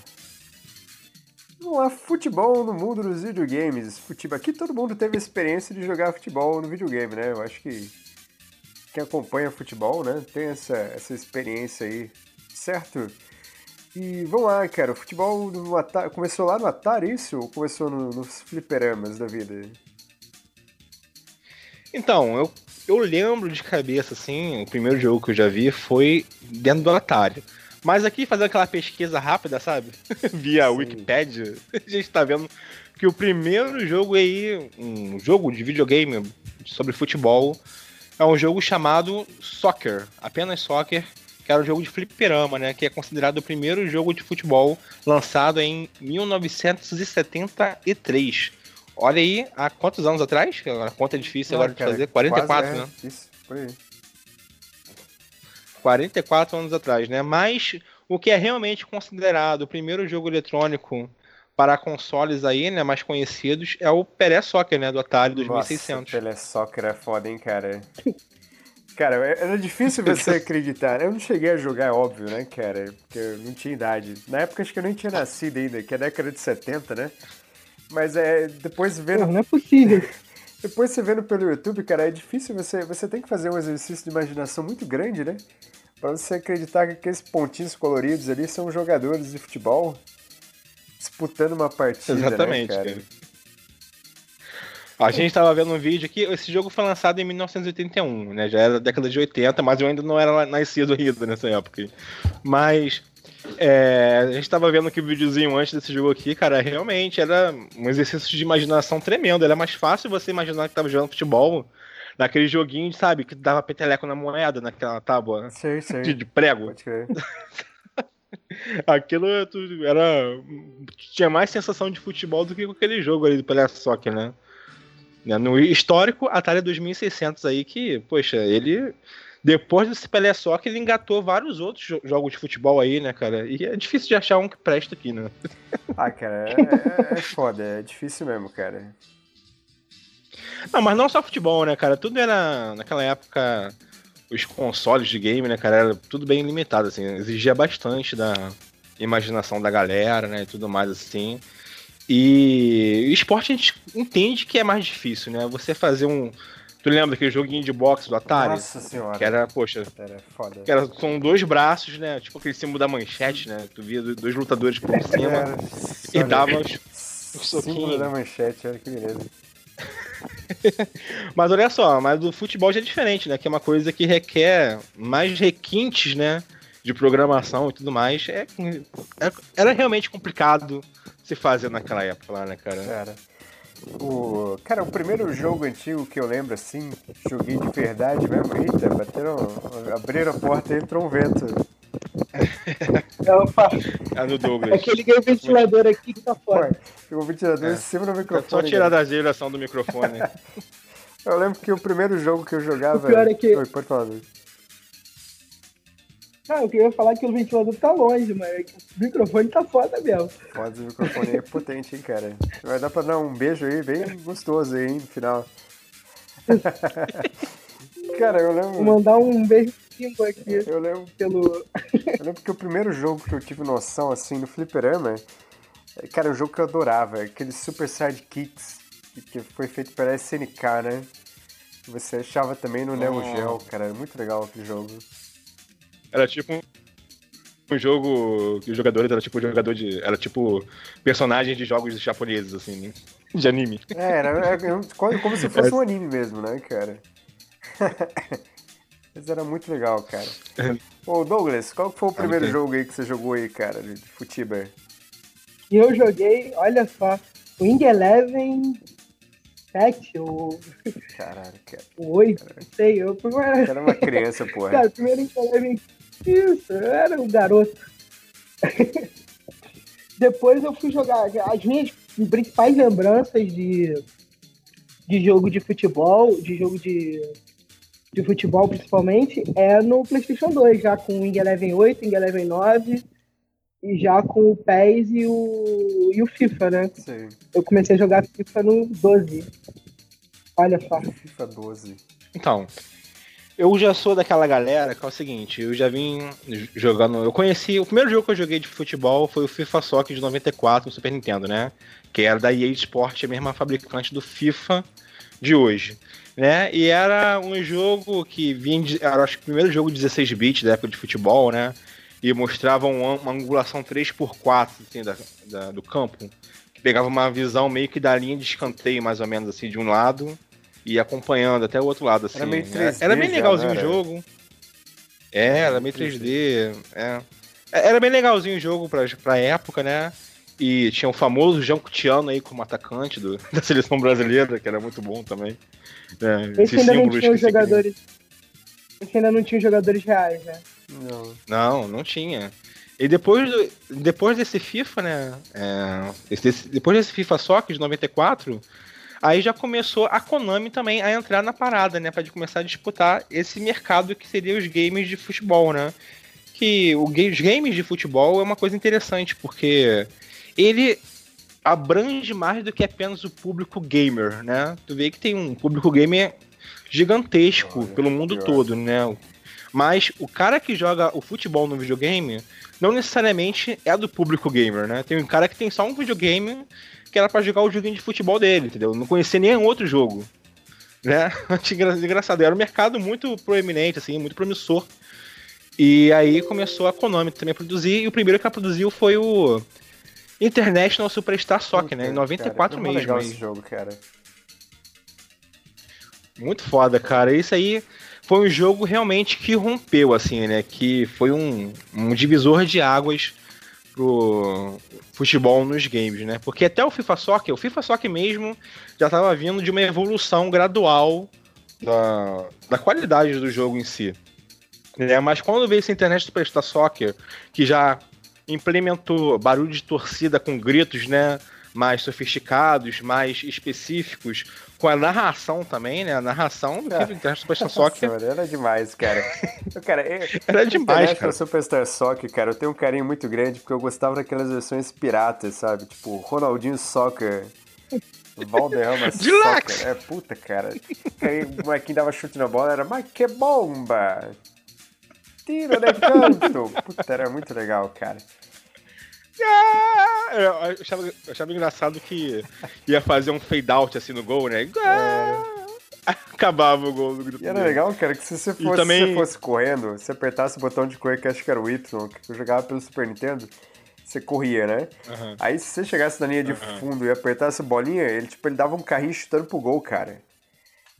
Vamos lá, futebol no mundo dos videogames. Futebol. Aqui todo mundo teve a experiência de jogar futebol no videogame, né? Eu acho que quem acompanha futebol, né, tem essa, essa experiência aí, certo? E vamos lá, cara, o futebol no Atari, começou lá no Atari, isso? Ou começou no, nos fliperamas da vida? Então, eu eu lembro de cabeça, assim, o primeiro jogo que eu já vi foi dentro do Atari. Mas aqui, fazendo aquela pesquisa rápida, sabe? [LAUGHS] Via Sim. Wikipedia, [LAUGHS] a gente tá vendo que o primeiro jogo aí, um jogo de videogame sobre futebol, é um jogo chamado Soccer, apenas Soccer, que era um jogo de fliperama, né? Que é considerado o primeiro jogo de futebol lançado em 1973. Olha aí, há quantos anos atrás? A conta é difícil agora de fazer. 44, é, né? Isso, por aí. 44 anos atrás, né? Mas o que é realmente considerado o primeiro jogo eletrônico para consoles aí, né, mais conhecidos, é o Pelé Soccer, né, do Atari 2600. Nossa, Pelé Soccer é foda, hein, cara. [LAUGHS] Cara, era difícil você [LAUGHS] acreditar. Eu não cheguei a jogar, é óbvio, né, cara? Porque eu não tinha idade. Na época acho que eu nem tinha nascido ainda, que é década de 70, né? Mas é, depois vendo... Não, é possível. [LAUGHS] depois você vendo pelo YouTube, cara, é difícil você... Você tem que fazer um exercício de imaginação muito grande, né? Pra você acreditar que aqueles pontinhos coloridos ali são jogadores de futebol disputando uma partida, né, Exatamente, né, cara? cara. A gente estava vendo um vídeo aqui, esse jogo foi lançado em 1981, né? Já era da década de 80, mas eu ainda não era nascido ainda nessa época. Mas é, a gente estava vendo aqui o videozinho antes desse jogo aqui, cara, realmente era um exercício de imaginação tremendo. Era mais fácil você imaginar que estava jogando futebol naquele joguinho, sabe, que dava peteleco na moeda, naquela tábua sim, sim. De, de prego. [LAUGHS] Aquilo era. Tinha mais sensação de futebol do que com aquele jogo ali do Pelé Soccer, né? Né? No histórico, Atari 2600 aí, que, poxa, ele. Depois desse Pelé só que ele engatou vários outros jogos de futebol aí, né, cara? E é difícil de achar um que presta aqui, né? [LAUGHS] Ah, cara, é, é, é foda, é difícil mesmo, cara. Não, mas não só futebol, né, cara? Tudo era, naquela época, os consoles de game, né, cara, era tudo bem limitado, assim, exigia bastante da imaginação da galera, né, e tudo mais, assim. E esporte a gente entende que é mais difícil, né? Você fazer um. Tu lembra daquele joguinho de boxe do Atari? Nossa senhora. Que era, poxa. Era foda. Que era, são dois braços, né? Tipo aquele símbolo da manchete, né? Tu via dois lutadores por cima era, e dava os, soquinhos. Símbolo da manchete, olha que beleza. [LAUGHS] mas olha só, mas o futebol já é diferente, né? Que é uma coisa que requer mais requintes, né? De programação e tudo mais. É, é era realmente complicado se fazia naquela época lá, né, cara? Cara. O, cara, o primeiro jogo antigo que eu lembro assim, joguei de verdade mesmo. Eita, bateram. Abriram a porta e entrou um vento. Opa. [LAUGHS] É no Douglas. É que eu liguei o ventilador aqui que tá fora. Ficou o ventilador é. em cima do microfone. É só tirar da geração do microfone. [LAUGHS] eu lembro que o primeiro jogo que eu jogava. O pior é que. Oi, pode falar, Douglas. Ah, eu queria falar que o ventilador tá longe, mas o microfone tá foda mesmo. Foda, o microfone é potente, hein, cara. Vai dar pra dar um beijo aí, bem gostoso aí, hein, no final. [LAUGHS] cara, eu lembro. Vou mandar um beijo aqui. Eu lembro. Pelo... eu lembro que o primeiro jogo que eu tive noção, assim, no Fliperama, cara, é um jogo que eu adorava, aquele Super Sidekicks, que foi feito pela SNK, né? Você achava também no Neo Geo, cara, muito legal aquele jogo. Era tipo um jogo que os jogadores era tipo jogador de. Era tipo personagem de jogos japoneses, assim, né? De anime. É, era, era como se fosse um anime mesmo, né, cara? [LAUGHS] Mas era muito legal, cara. Ô, Douglas, qual foi o primeiro jogo aí que você jogou aí, cara, de futebol? Eu joguei, olha só, Wing Eleven 7 ou. Caralho, cara. 8, não sei. Eu, Era uma criança, [LAUGHS] porra. Cara, primeiro Wing Eleven isso, eu era um garoto. [LAUGHS] Depois eu fui jogar. As minhas principais lembranças de, de jogo de futebol, de jogo de, de futebol principalmente, é no PlayStation 2, já com o Wing Eleven 8, Wing Eleven 9 e já com o PES e o, e o FIFA, né? Sim. Eu comecei a jogar FIFA no 12. Olha só. FIFA 12. Então, eu já sou daquela galera que é o seguinte, eu já vim jogando. Eu conheci. O primeiro jogo que eu joguei de futebol foi o FIFA Soccer de 94 no Super Nintendo, né? Que era da EA Sport, a mesma fabricante do FIFA de hoje. Né? E era um jogo que vinha. Era acho que o primeiro jogo de 16 bits da época de futebol, né? E mostrava uma, uma angulação 3x4 assim, da, da, do campo. Que pegava uma visão meio que da linha de escanteio, mais ou menos assim, de um lado e acompanhando até o outro lado, assim. Era, meio 3D né? era bem legalzinho o jogo. É, era meio 3D. É. é. Era bem legalzinho o jogo pra, pra época, né? E tinha o famoso João Cutiano aí como atacante do, [LAUGHS] da seleção brasileira, que era muito bom também. É, Esse ainda não tinha jogadores. Esse ainda não tinha jogadores reais, né? Não. Não, não tinha. E depois, depois desse FIFA, né? É, esse, depois desse FIFA Soccer de 94, Aí já começou a Konami também a entrar na parada, né? Pra começar a disputar esse mercado que seria os games de futebol, né? Que o, os games de futebol é uma coisa interessante, porque ele abrange mais do que apenas o público gamer, né? Tu vê que tem um público gamer gigantesco Olha, pelo mundo todo, né? Mas o cara que joga o futebol no videogame não necessariamente é do público gamer, né? Tem um cara que tem só um videogame que era para jogar o joguinho de futebol dele, entendeu? Não conhecia nenhum outro jogo. Né? [LAUGHS] Engraçado, era um mercado muito proeminente, assim, muito promissor. E aí começou a Konami também a produzir, e o primeiro que ela produziu foi o International Superstar Soccer, né? Em 94 cara, mesmo. legal esse jogo, cara. Muito foda, cara. Isso aí foi um jogo realmente que rompeu, assim, né? Que foi um, um divisor de águas pro futebol nos games, né? Porque até o FIFA Soccer, o FIFA Soccer mesmo já estava vindo de uma evolução gradual da, da qualidade do jogo em si. Né? Mas quando veio essa internet Superstar Soccer, que já implementou barulho de torcida com gritos, né? Mais sofisticados, mais específicos, com a narração também, né? A narração do é. Internet Superstar Soccer. Nossa, era demais, cara. cara eu, [LAUGHS] era demais, cara. Superstar Soccer, cara, eu tenho um carinho muito grande porque eu gostava daquelas versões piratas, sabe? Tipo, Ronaldinho Soccer. Valderrama [LAUGHS] Soccer. É puta, cara. Aí o molequinho dava chute na bola, era, mas que bomba! Tiro de canto! Puta, era muito legal, cara. Ah, eu achava, eu achava engraçado que ia fazer um fade out assim no gol, né? É. [LAUGHS] Acabava o gol do grito. E era dele. legal, cara, que se você fosse, também... se você fosse correndo, você apertasse o botão de correr, que acho que era o Y, que eu jogava pelo Super Nintendo, você corria, né? Uhum. Aí se você chegasse na linha de uhum. fundo e apertasse a bolinha, ele, tipo, ele dava um carrinho chutando pro gol, cara.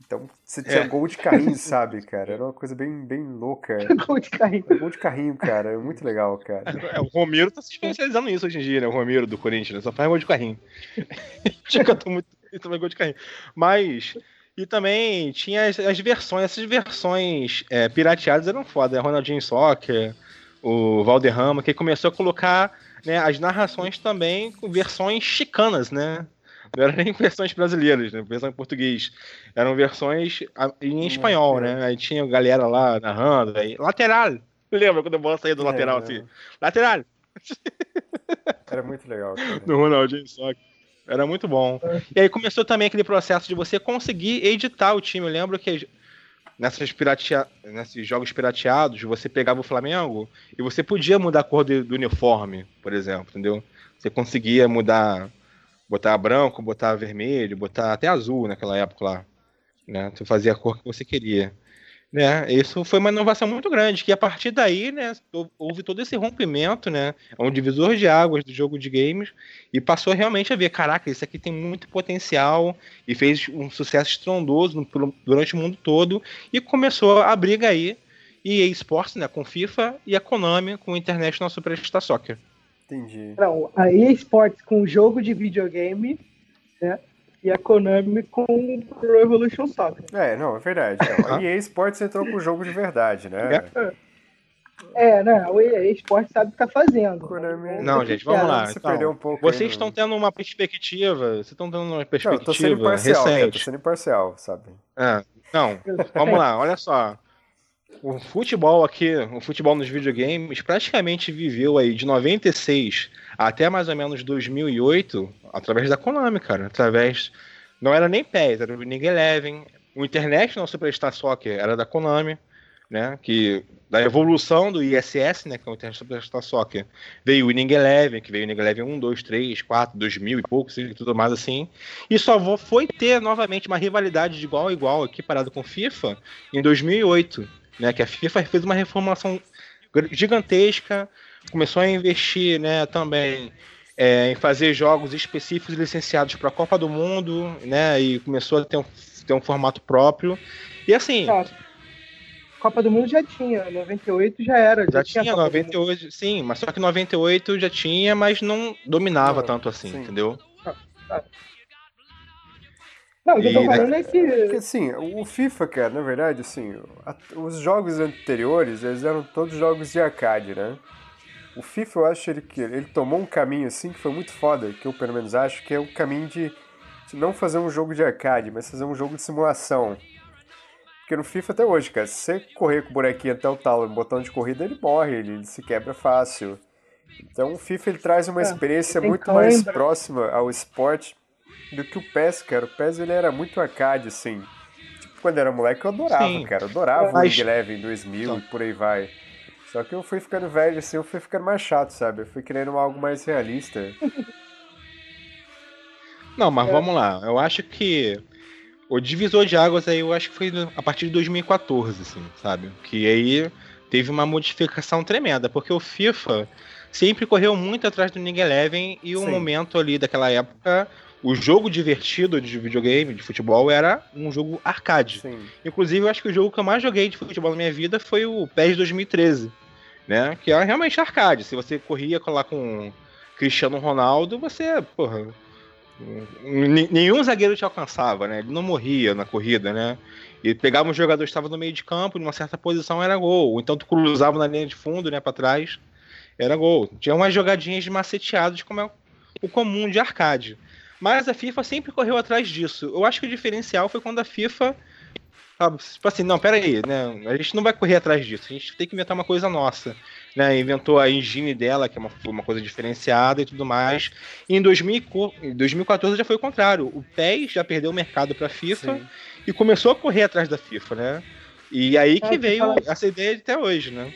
Então você tinha é. gol de carrinho, [LAUGHS] sabe, cara? Era uma coisa bem, bem louca. [LAUGHS] gol de carrinho. Gol de carrinho, cara. É muito legal, cara. É, o Romero tá se especializando nisso hoje em dia, né? O Romero do Corinthians, né? Só faz gol de carrinho. [LAUGHS] Chega muito. E também gol de carrinho. Mas. E também tinha as, as versões, essas versões é, pirateadas eram foda. Ronaldinho Soccer, o Valderrama, que começou a colocar né, as narrações também com versões chicanas, né? Não eram nem versões brasileiras, né? Versão em português. Eram versões em espanhol, né? Aí tinha galera lá narrando, aí, lateral. Lembra quando a bola saía do é, lateral assim? Lateral! [LAUGHS] Era muito legal. Cara. Do Ronaldinho só. Era muito bom. E aí começou também aquele processo de você conseguir editar o time. Eu lembro que nessas piratea... nesses jogos pirateados, você pegava o Flamengo e você podia mudar a cor do uniforme, por exemplo, entendeu? Você conseguia mudar botar branco, botar vermelho, botar até azul naquela época lá. Né? Tu fazia a cor que você queria. Né? Isso foi uma inovação muito grande, que a partir daí, né, houve todo esse rompimento, né? É um divisor de águas do jogo de games e passou realmente a ver, caraca, isso aqui tem muito potencial e fez um sucesso estrondoso durante o mundo todo e começou a briga aí EA Sports, né, com FIFA e a Konami com o International Superstar Soccer. Entendi. Não, a EA Sports com jogo de videogame, né? E a Konami com Pro Evolution Soccer. É, não, é verdade. Não, a EA Sports entrou com o jogo de verdade, né? É, é né? O EA Sports sabe o que tá fazendo. Konami... Não, gente, vamos lá. Você então, perdeu um pouco vocês estão tendo uma perspectiva. Vocês estão tendo uma perspectiva não, tô sendo imparcial, recente. tô sendo imparcial, sabe? É, não, vamos lá, olha só o futebol aqui, o futebol nos videogames, praticamente viveu aí de 96 até mais ou menos 2008 através da Konami, cara. Através. Não era nem PES, era o Winning Eleven. O International Superstar Soccer era da Konami, né? Que da evolução do ISS, né? Que é o International Superstar Soccer. Veio o Winning Eleven, que veio o Winning Eleven 1, 2, 3, 4, 2000 e poucos e tudo mais assim. E só foi ter novamente uma rivalidade de igual a igual aqui parado com FIFA em 2008 né? Que a FIFA fez uma reformulação gigantesca, começou a investir, né, também é, em fazer jogos específicos licenciados para a Copa do Mundo, né? E começou a ter um, ter um formato próprio. E assim. Copa do Mundo já tinha, 98 já era. Já, já tinha, tinha 98, sim, mas só que 98 já tinha, mas não dominava não, tanto assim, sim. entendeu? Ah, tá. Não, o que eu tô falando é que... Porque, assim, o FIFA, cara, na verdade, assim, os jogos anteriores, eles eram todos jogos de arcade, né? O FIFA, eu acho ele, que ele tomou um caminho, assim, que foi muito foda, que eu, pelo menos, acho que é o caminho de, de não fazer um jogo de arcade, mas fazer um jogo de simulação. Porque no FIFA até hoje, cara, se você correr com o bonequinho até o talo, no botão de corrida, ele morre, ele, ele se quebra fácil. Então o FIFA ele traz uma é, experiência muito mais próxima ao esporte do que o PES, cara. O PES ele era muito arcade, assim. Tipo, quando era moleque eu adorava, Sim. cara. Eu adorava Mas... o Eleven 2000 então. e por aí vai. Só que eu fui ficando velho, assim, eu fui ficando mais chato, sabe? Eu fui querendo algo mais realista. [LAUGHS] Não, mas é. vamos lá. Eu acho que o divisor de águas aí, eu acho que foi a partir de 2014, assim, sabe? Que aí teve uma modificação tremenda, porque o FIFA sempre correu muito atrás do League Eleven e o um momento ali daquela época, o jogo divertido de videogame, de futebol, era um jogo arcade. Sim. Inclusive, eu acho que o jogo que eu mais joguei de futebol na minha vida foi o PES 2013, né? Que era realmente arcade. Se você corria lá com Cristiano Ronaldo, você, porra, nenhum zagueiro te alcançava, né? Ele não morria na corrida, né? E pegava um jogador que estava no meio de campo, numa certa posição, era gol. Então tu cruzava na linha de fundo, né, para trás, era gol. Tinha umas jogadinhas de maceteados, como é o comum de arcade. Mas a FIFA sempre correu atrás disso. Eu acho que o diferencial foi quando a FIFA Sabe? Tipo assim, não, pera aí, né? A gente não vai correr atrás disso, a gente tem que inventar uma coisa nossa. Né? Inventou a engine dela, que é uma, uma coisa diferenciada e tudo mais. E em 2000, 2014 já foi o contrário. O PES já perdeu o mercado para a FIFA Sim. e começou a correr atrás da FIFA, né? E aí que veio essa ideia até hoje, né?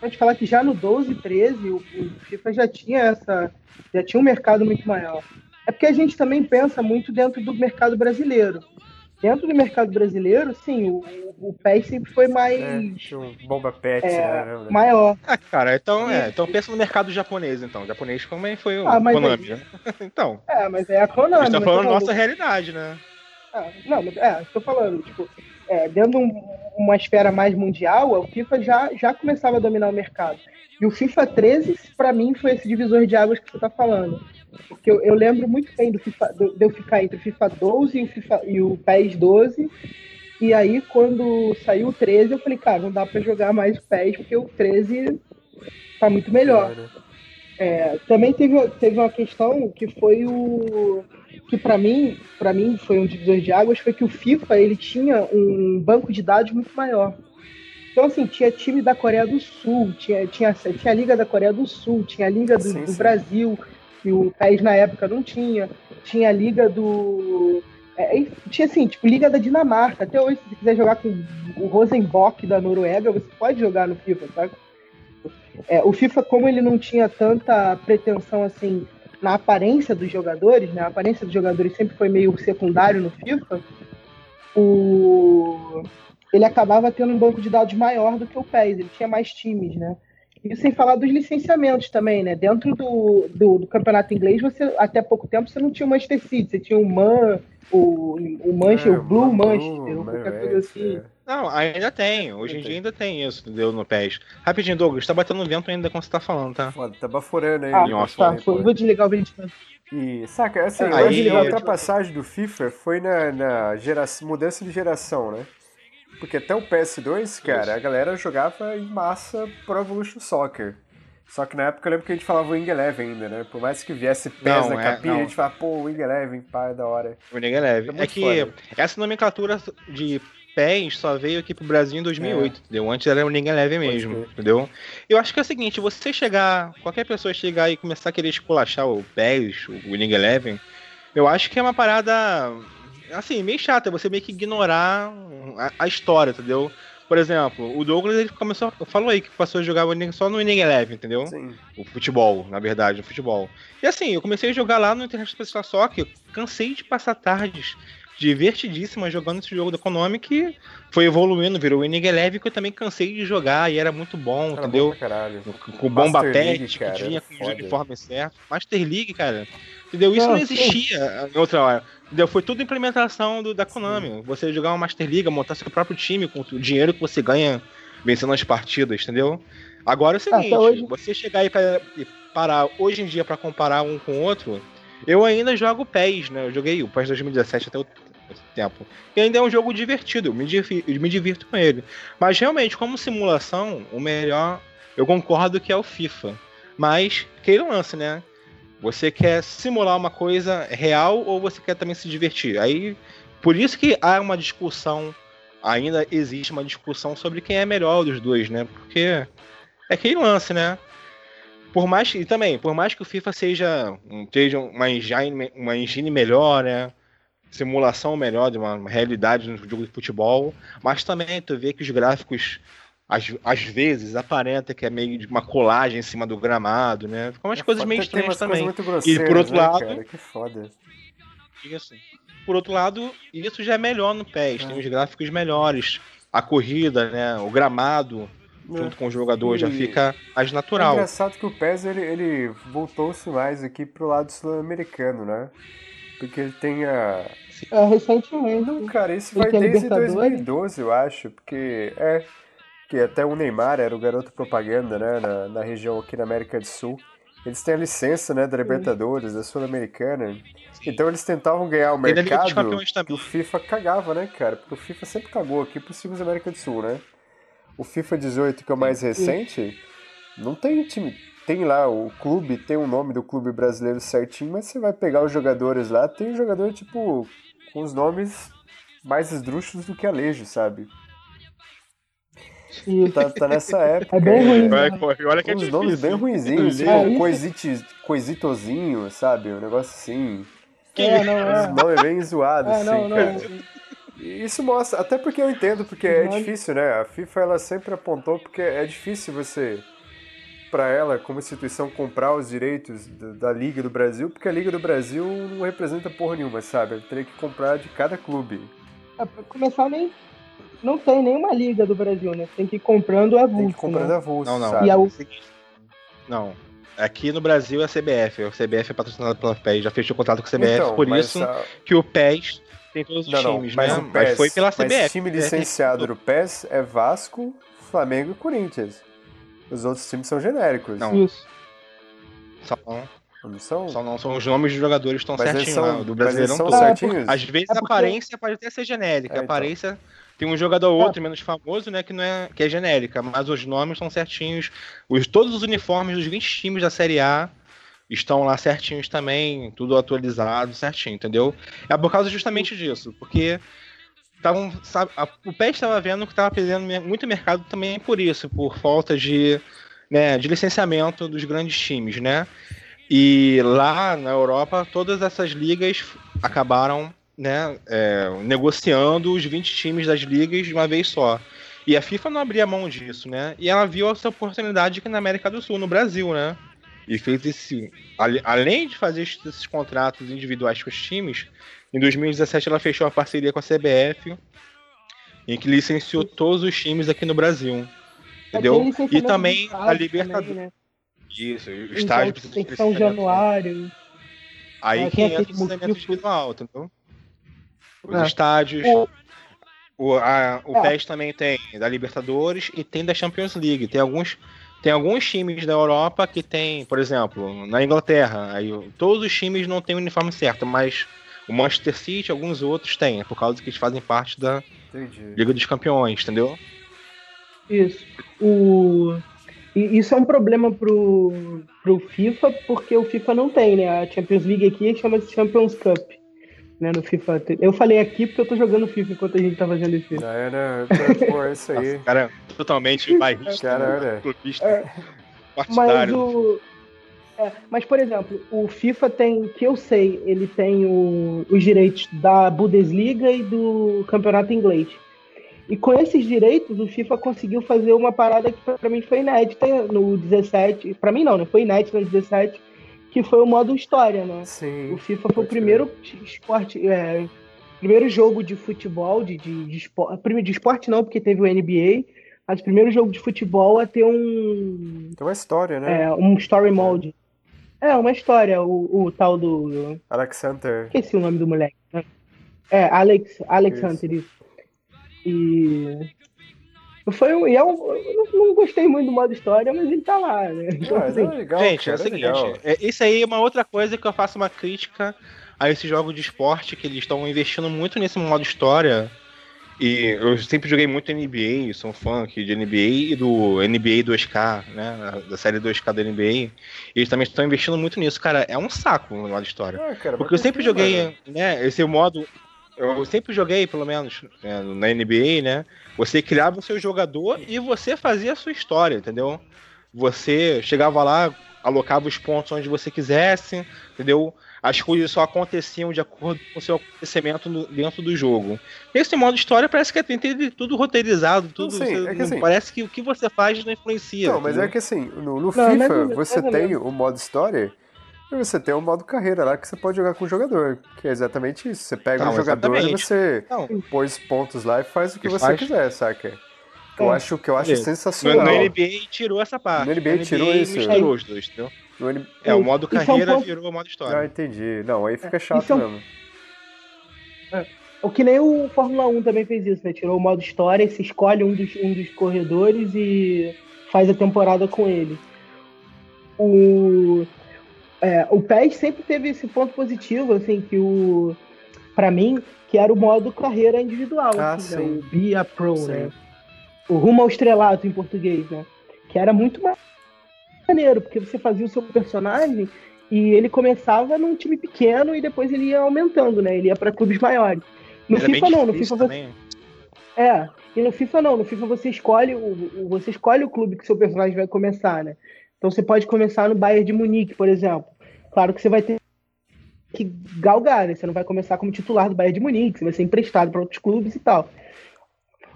Pode falar que já no 12, 13, o, o FIFA já tinha essa. já tinha um mercado muito maior. É porque a gente também pensa muito dentro do mercado brasileiro dentro do mercado brasileiro, sim, o, o PES sempre foi mais. É, um bomba pet, é, né? Maior. Ah, cara, então, é, então pensa no mercado japonês, então. O japonês também foi o ah, Konami, é... né? [LAUGHS] então. É, mas é a Konami. A gente tá falando nossa realidade, né? Ah, não, mas é, estou falando, tipo, é, dentro de um, uma esfera mais mundial, o FIFA já, já começava a dominar o mercado. E o FIFA 13, para mim, foi esse divisor de águas que você está falando. Porque eu, eu, lembro muito bem do FIFA, de eu ficar entre o FIFA 12 e o, FIFA, e o PES 12. E aí, quando saiu o 13, eu falei, cara, não dá para jogar mais o PES, porque o 13 tá muito melhor. É, também teve, teve uma questão que foi o que para mim, para mim foi um divisor de águas, foi que o FIFA ele tinha um banco de dados muito maior. Então, assim, tinha time da Coreia do Sul, tinha, tinha, tinha a Liga da Coreia do Sul, tinha a Liga do, sim, do sim. Brasil, que o país na época não tinha. Tinha a liga do. É, tinha assim, tipo, Liga da Dinamarca. Até hoje, se você quiser jogar com o Rosenborg da Noruega, você pode jogar no FIFA, sabe? É, o FIFA, como ele não tinha tanta pretensão assim na aparência dos jogadores, né? A aparência dos jogadores sempre foi meio secundário no FIFA. O... Ele acabava tendo um banco de dados maior do que o PES, ele tinha mais times, né? E sem falar dos licenciamentos também, né? Dentro do, do, do, campeonato inglês, você até pouco tempo você não tinha o Manchester City, você tinha o Man, o, o Manchester, é, o Blue Manchester, ou qualquer coisa assim. É. Não, ainda tem. Hoje em dia ainda tem isso, entendeu? No PES. Rapidinho, Douglas, tá batendo vento ainda quando você tá falando, tá? Foda, tá baforando aí. Ah, off, tá, foi, vou desligar o ventilador. E, saca, assim, aí, a ultrapassagem do FIFA foi na, na geração, mudança de geração, né? Porque até o PS2, cara, a galera jogava em massa Pro Evolution Soccer. Só que na época eu lembro que a gente falava Wing Eleven ainda, né? Por mais que viesse PES não, na é, capinha, a gente falava, pô, Wing Eleven, pá, é da hora. Wing Eleven. É, é que foda. essa nomenclatura de PES só veio aqui pro Brasil em 2008, é. entendeu? Antes era o Wing Eleven mesmo, entendeu? Eu acho que é o seguinte, você chegar, qualquer pessoa chegar e começar a querer esculachar o PES, o Wing Eleven, eu acho que é uma parada assim, meio chata, você meio que ignorar a, a, história, entendeu? Por exemplo, o Douglas ele começou, falou aí que passou a jogar só no Inning Eleven, entendeu? Sim. O futebol, na verdade, o futebol. E assim, eu comecei a jogar lá no Internet Special Soccer, cansei de passar tardes divertidíssimas jogando esse jogo da Konami que foi evoluindo, virou o Inning Eleven que eu também cansei de jogar e era muito bom, era entendeu? Bom com bomba pet, que tinha com o uniforme certo. Master League, cara. Entendeu? Isso não, não existia em outra hora. Entendeu? Foi tudo implementação do, da Konami. Sim. Você jogar uma Master League, montar seu próprio time com o dinheiro que você ganha vencendo as partidas, entendeu? Agora é o seguinte, hoje... você chegar aí pra, e parar hoje em dia para comparar um com o outro, eu ainda jogo PES, né? Eu joguei o PES 2017 até o tempo. E ainda é um jogo divertido, eu me, divirto, eu me divirto com ele. Mas realmente, como simulação, o melhor, eu concordo que é o FIFA. Mas, que lance, né? Você quer simular uma coisa real ou você quer também se divertir? Aí, por isso que há uma discussão, ainda existe uma discussão sobre quem é melhor dos dois, né? Porque é aquele lance, né? por mais que também, por mais que o FIFA seja, seja uma engine, uma engine melhor, né? Simulação melhor de uma realidade no jogo de futebol, mas também tu vê que os gráficos às, às vezes aparenta que é meio de uma colagem em cima do gramado, né? Ficam umas é, coisas meio estranhas também. e por outro né, lado, cara? que foda. Isso. Por outro lado, isso já é melhor no PES, é. tem os gráficos melhores, a corrida, né, o gramado, junto com o jogador, e... já fica mais natural. É engraçado que o PES ele, ele voltou-se mais aqui pro lado sul-americano, né? Porque ele tem a. É, recentemente. Não, cara, isso vai desde 2012, eu acho. Porque é. Que até o Neymar era o garoto propaganda, né? Na, na região aqui na América do Sul. Eles têm a licença, né, da Libertadores, da Sul-Americana. Então eles tentavam ganhar o mercado que o FIFA cagava, né, cara? Porque o FIFA sempre cagou aqui pros times da América do Sul, né? O FIFA 18, que é o mais recente, não tem time. Tem lá o clube, tem o nome do clube brasileiro certinho, mas você vai pegar os jogadores lá, tem jogador, tipo, com os nomes mais esdrúxulos do que Alejo, sabe? Tá, tá, nessa época. É bem ruim. É, olha que é Uns nomes bem ruinzinhos, tipo é, coisite, coisitozinho, sabe? Um negócio assim. É, não, é. Uns nomes bem zoados, é, assim, não, cara. Não. Isso mostra, até porque eu entendo, porque é difícil, né? A FIFA ela sempre apontou porque é difícil você, para ela, como instituição, comprar os direitos da, da, Liga do Brasil, porque a Liga do Brasil não representa porra nenhuma, sabe? Ela teria que comprar de cada clube. É, começar, nem. Não tem nenhuma Liga do Brasil, né? Tem que ir comprando avulso. Tem que ir comprando né? avulso. Não, não. Sabe? E a... Não. Aqui no Brasil é a CBF. A CBF é patrocinada pela PES, já fechou o contrato com a CBF, então, por isso a... que o PES tem todos os não, times, não, mas né? PES, mas foi pela CBF. Mas time licenciado do PES é Vasco, Flamengo e Corinthians. Os outros times são genéricos. Não. Isso. Só não são? Só não são os nomes dos jogadores estão certinhos são, do Brasileirão todo. Certinhos? Às vezes é porque... a aparência pode até ser genérica. É, então. A aparência tem um jogador ou outro menos famoso, né, que não é que é genérica, mas os nomes são certinhos. Os todos os uniformes dos 20 times da Série A estão lá certinhos também, tudo atualizado, certinho, entendeu? É por causa justamente disso, porque tavam, sabe, a, o PES estava vendo que estava perdendo muito mercado também por isso, por falta de, né, de licenciamento dos grandes times, né? E lá na Europa, todas essas ligas acabaram né, é, negociando os 20 times das ligas de uma vez só. E a FIFA não abria mão disso, né? E ela viu essa oportunidade aqui na América do Sul, no Brasil, né? E fez esse. Além de fazer esses contratos individuais com os times, em 2017 ela fechou uma parceria com a CBF, em que licenciou todos os times aqui no Brasil. Entendeu? E também a Libertadores. Né? Isso, o estádio precisa de São Januário. Aí é, quem entra no licenciamento individual, entendeu? Os é. estádios. O, o, a, o é. PES também tem da Libertadores e tem da Champions League. Tem alguns tem alguns times da Europa que tem, por exemplo, na Inglaterra, aí todos os times não têm o uniforme certo, mas o Manchester City, alguns outros têm, é por causa que eles fazem parte da Entendi. Liga dos Campeões, entendeu? Isso. O... E isso é um problema pro, pro FIFA, porque o FIFA não tem, né? A Champions League aqui chama-se Champions Cup né, no FIFA. Eu falei aqui porque eu tô jogando FIFA enquanto a gente tá fazendo esse. Já era, pô, é [LAUGHS] isso aí. Nossa, cara, totalmente bairrista, cara, clubista, é, Mas o... É, mas, por exemplo, o FIFA tem, que eu sei, ele tem o, os direitos da Bundesliga e do campeonato inglês. E com esses direitos, o FIFA conseguiu fazer uma parada que para mim foi inédita no 17. Para mim não, né? Foi inédita no 17 que foi o modo história, né? Sim. O FIFA foi o primeiro esporte, é, primeiro jogo de futebol, de, de, de, esporte, de esporte não, porque teve o NBA, mas o primeiro jogo de futebol a ter um... Tem uma história, né? É, um story mode. É, uma história, o, o tal do... Alexander. Esqueci o nome do moleque. Né? É, Alex, Alexander, isso. isso. E foi um, e é um, eu não gostei muito do modo história, mas ele tá lá, né? Então, ah, assim, é legal, gente, é o seguinte, é, isso aí é uma outra coisa que eu faço uma crítica a esses jogos de esporte, que eles estão investindo muito nesse modo história. E eu sempre joguei muito NBA, sou um fã aqui de NBA e do NBA 2K, né? Da série 2K da NBA. E eles também estão investindo muito nisso. Cara, é um saco o modo história. Ah, cara, Porque eu sempre joguei, né? Esse modo eu sempre joguei, pelo menos, é, na NBA, né? Você criava o seu jogador e você fazia a sua história, entendeu? Você chegava lá, alocava os pontos onde você quisesse, entendeu? As coisas só aconteciam de acordo com o seu acontecimento no, dentro do jogo. Esse modo história parece que tem tudo roteirizado, tudo. Sim, você, é que assim, parece que o que você faz não influencia. Não, mas é que assim, no, no não, FIFA você tem o modo história e você tem o modo carreira lá que você pode jogar com o jogador, que é exatamente isso. Você pega o um jogador e você não. põe os pontos lá e faz o que, que você faz... quiser, saca? Eu é. acho que eu acho sensacional. No, no NBA tirou essa parte. No NBA, NBA tirou isso. Misturou os dois, entendeu? N... É, o modo carreira é um virou o modo história. Ah, entendi. Não, aí fica é, chato é um... mesmo. É. O que nem o Fórmula 1 também fez isso, né? Tirou o modo história, se escolhe um dos, um dos corredores e faz a temporada com ele. O, é, o PES sempre teve esse ponto positivo, assim, que o. para mim, que era o modo carreira individual, ah, assim, né? o Be a Pro, sim. né? O rumo ao estrelato em português, né? Que era muito mais maneiro, porque você fazia o seu personagem e ele começava num time pequeno e depois ele ia aumentando, né? Ele ia para clubes maiores. No Era FIFA não, no FIFA você... É, e no FIFA não, no FIFA você escolhe o, você escolhe o clube que seu personagem vai começar, né? Então você pode começar no Bayern de Munique, por exemplo. Claro que você vai ter que galgar, né? Você não vai começar como titular do Bayern de Munique, você vai ser emprestado para outros clubes e tal.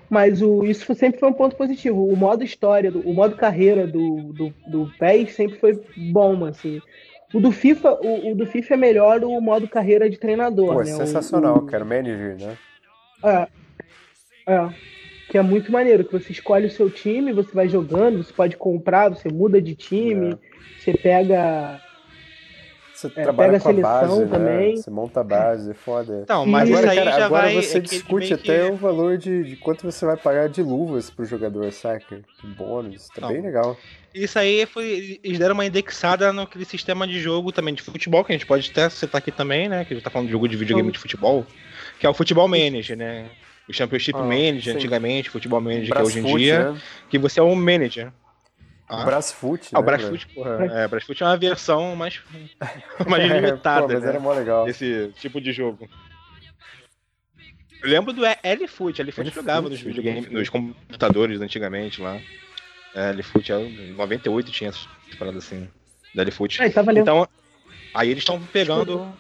Mas o, isso sempre foi um ponto positivo. O modo história, do, o modo carreira do, do, do PES sempre foi bom, assim. O do FIFA, o, o, do FIFA é melhor o modo carreira de treinador. Pô, é né? sensacional, o, o... cara, manager, né? É. É. Que é muito maneiro, que você escolhe o seu time, você vai jogando, você pode comprar, você muda de time, é. você pega você é, trabalha com a, a base, né? também. Né? Você monta a base, é foda. Não, mas agora, cara, agora vai, você é discute até que... o valor de, de, quanto você vai pagar de luvas pro jogador, saca? De bônus, tá Não. bem legal. Isso aí foi. Eles deram uma indexada naquele sistema de jogo também de futebol, que a gente pode até citar aqui também, né? Que a gente tá falando de jogo de videogame de futebol, que é o Futebol Manager, né? O Championship ah, Manager, sim. antigamente, Futebol Manager, que é hoje em dia, né? que você é um manager. Ah. Brasfoot, ah, o né, Brasfoot, porra. É, Brasfoot é uma versão mais, [LAUGHS] mais limitada. Pô, mas né, era mó legal. Desse tipo de jogo. Eu lembro do L-Foot, L-Foot jogava nos videogames, nos computadores antigamente lá. É, L-Foot, 98 tinha essas paradas assim, da L-Foot. Ah, então, aí eles estão pegando.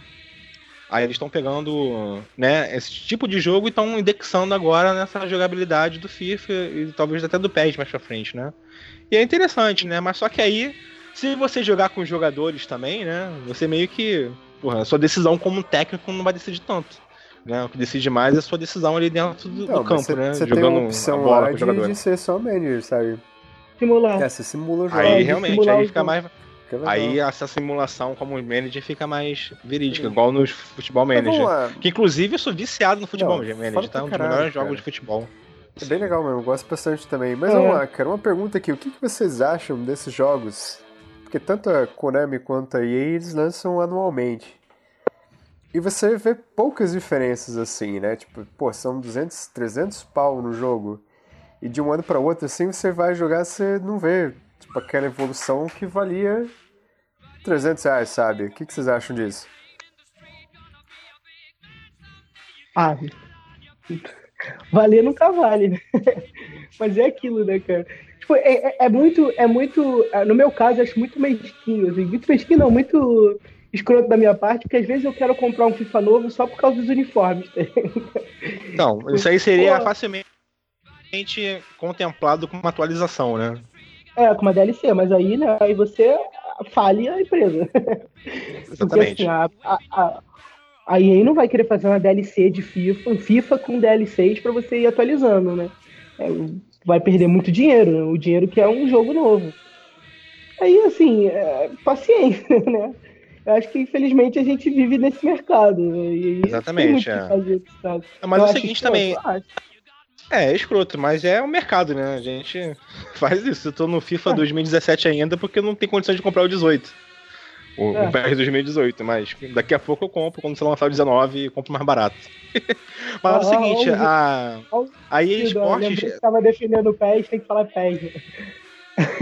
Aí eles estão pegando né, esse tipo de jogo e estão indexando agora nessa jogabilidade do FIFA e talvez até do PES mais pra frente, né? E é interessante, né? Mas só que aí, se você jogar com os jogadores também, né? Você meio que. Porra, a sua decisão como técnico não vai decidir tanto. Né? O que decide mais é a sua decisão ali dentro do, do campo, né? Você Jogando tem a opção a bola lá de, de ser só manager, sabe? Simular. É, você simula o jogo. Aí realmente, aí fica mais. Aí essa simulação como manager fica mais verídica, Sim. igual nos futebol manager. Que inclusive eu sou viciado no futebol não, manager, tá? Um dos melhores jogos de futebol. É bem legal mesmo, gosto bastante também. Mas é. vamos lá, cara, uma pergunta aqui: o que, que vocês acham desses jogos? Porque tanto a Konami quanto a EA eles lançam anualmente. E você vê poucas diferenças assim, né? Tipo, pô, são 200, 300 pau no jogo. E de um ano para outro, assim, você vai jogar, você não vê tipo, aquela evolução que valia 300 reais, sabe? O que, que vocês acham disso? Ah, valer nunca vale, né? [LAUGHS] Mas é aquilo, né, cara? Tipo, é, é, é, muito, é muito, é, no meu caso, acho muito mesquinho, assim, muito mesquinho não, muito escroto da minha parte, porque às vezes eu quero comprar um FIFA novo só por causa dos uniformes. Tá? Não, isso aí seria Pô, facilmente contemplado com uma atualização, né? É, com uma DLC, mas aí, né, aí você fale a empresa. Exatamente. Porque, assim, a, a, a EA não vai querer fazer uma DLC de FIFA, um FIFA com DLCs para você ir atualizando, né? É, vai perder muito dinheiro, né? o dinheiro que é um jogo novo. Aí, assim, é, paciência, [LAUGHS] né? Eu acho que, infelizmente, a gente vive nesse mercado. Né? Exatamente. É. Fazer, mas é o seguinte também. É, é escroto, mas é o mercado, né? A gente faz isso. Eu tô no FIFA 2017 é. ainda porque não tem condição de comprar o 18 o, é. o PS 2018, mas daqui a pouco eu compro, quando você lançar o 19, eu compro mais barato. mas é o seguinte, a, a EA Sports... Você tava defendendo o PES, tem que falar PES.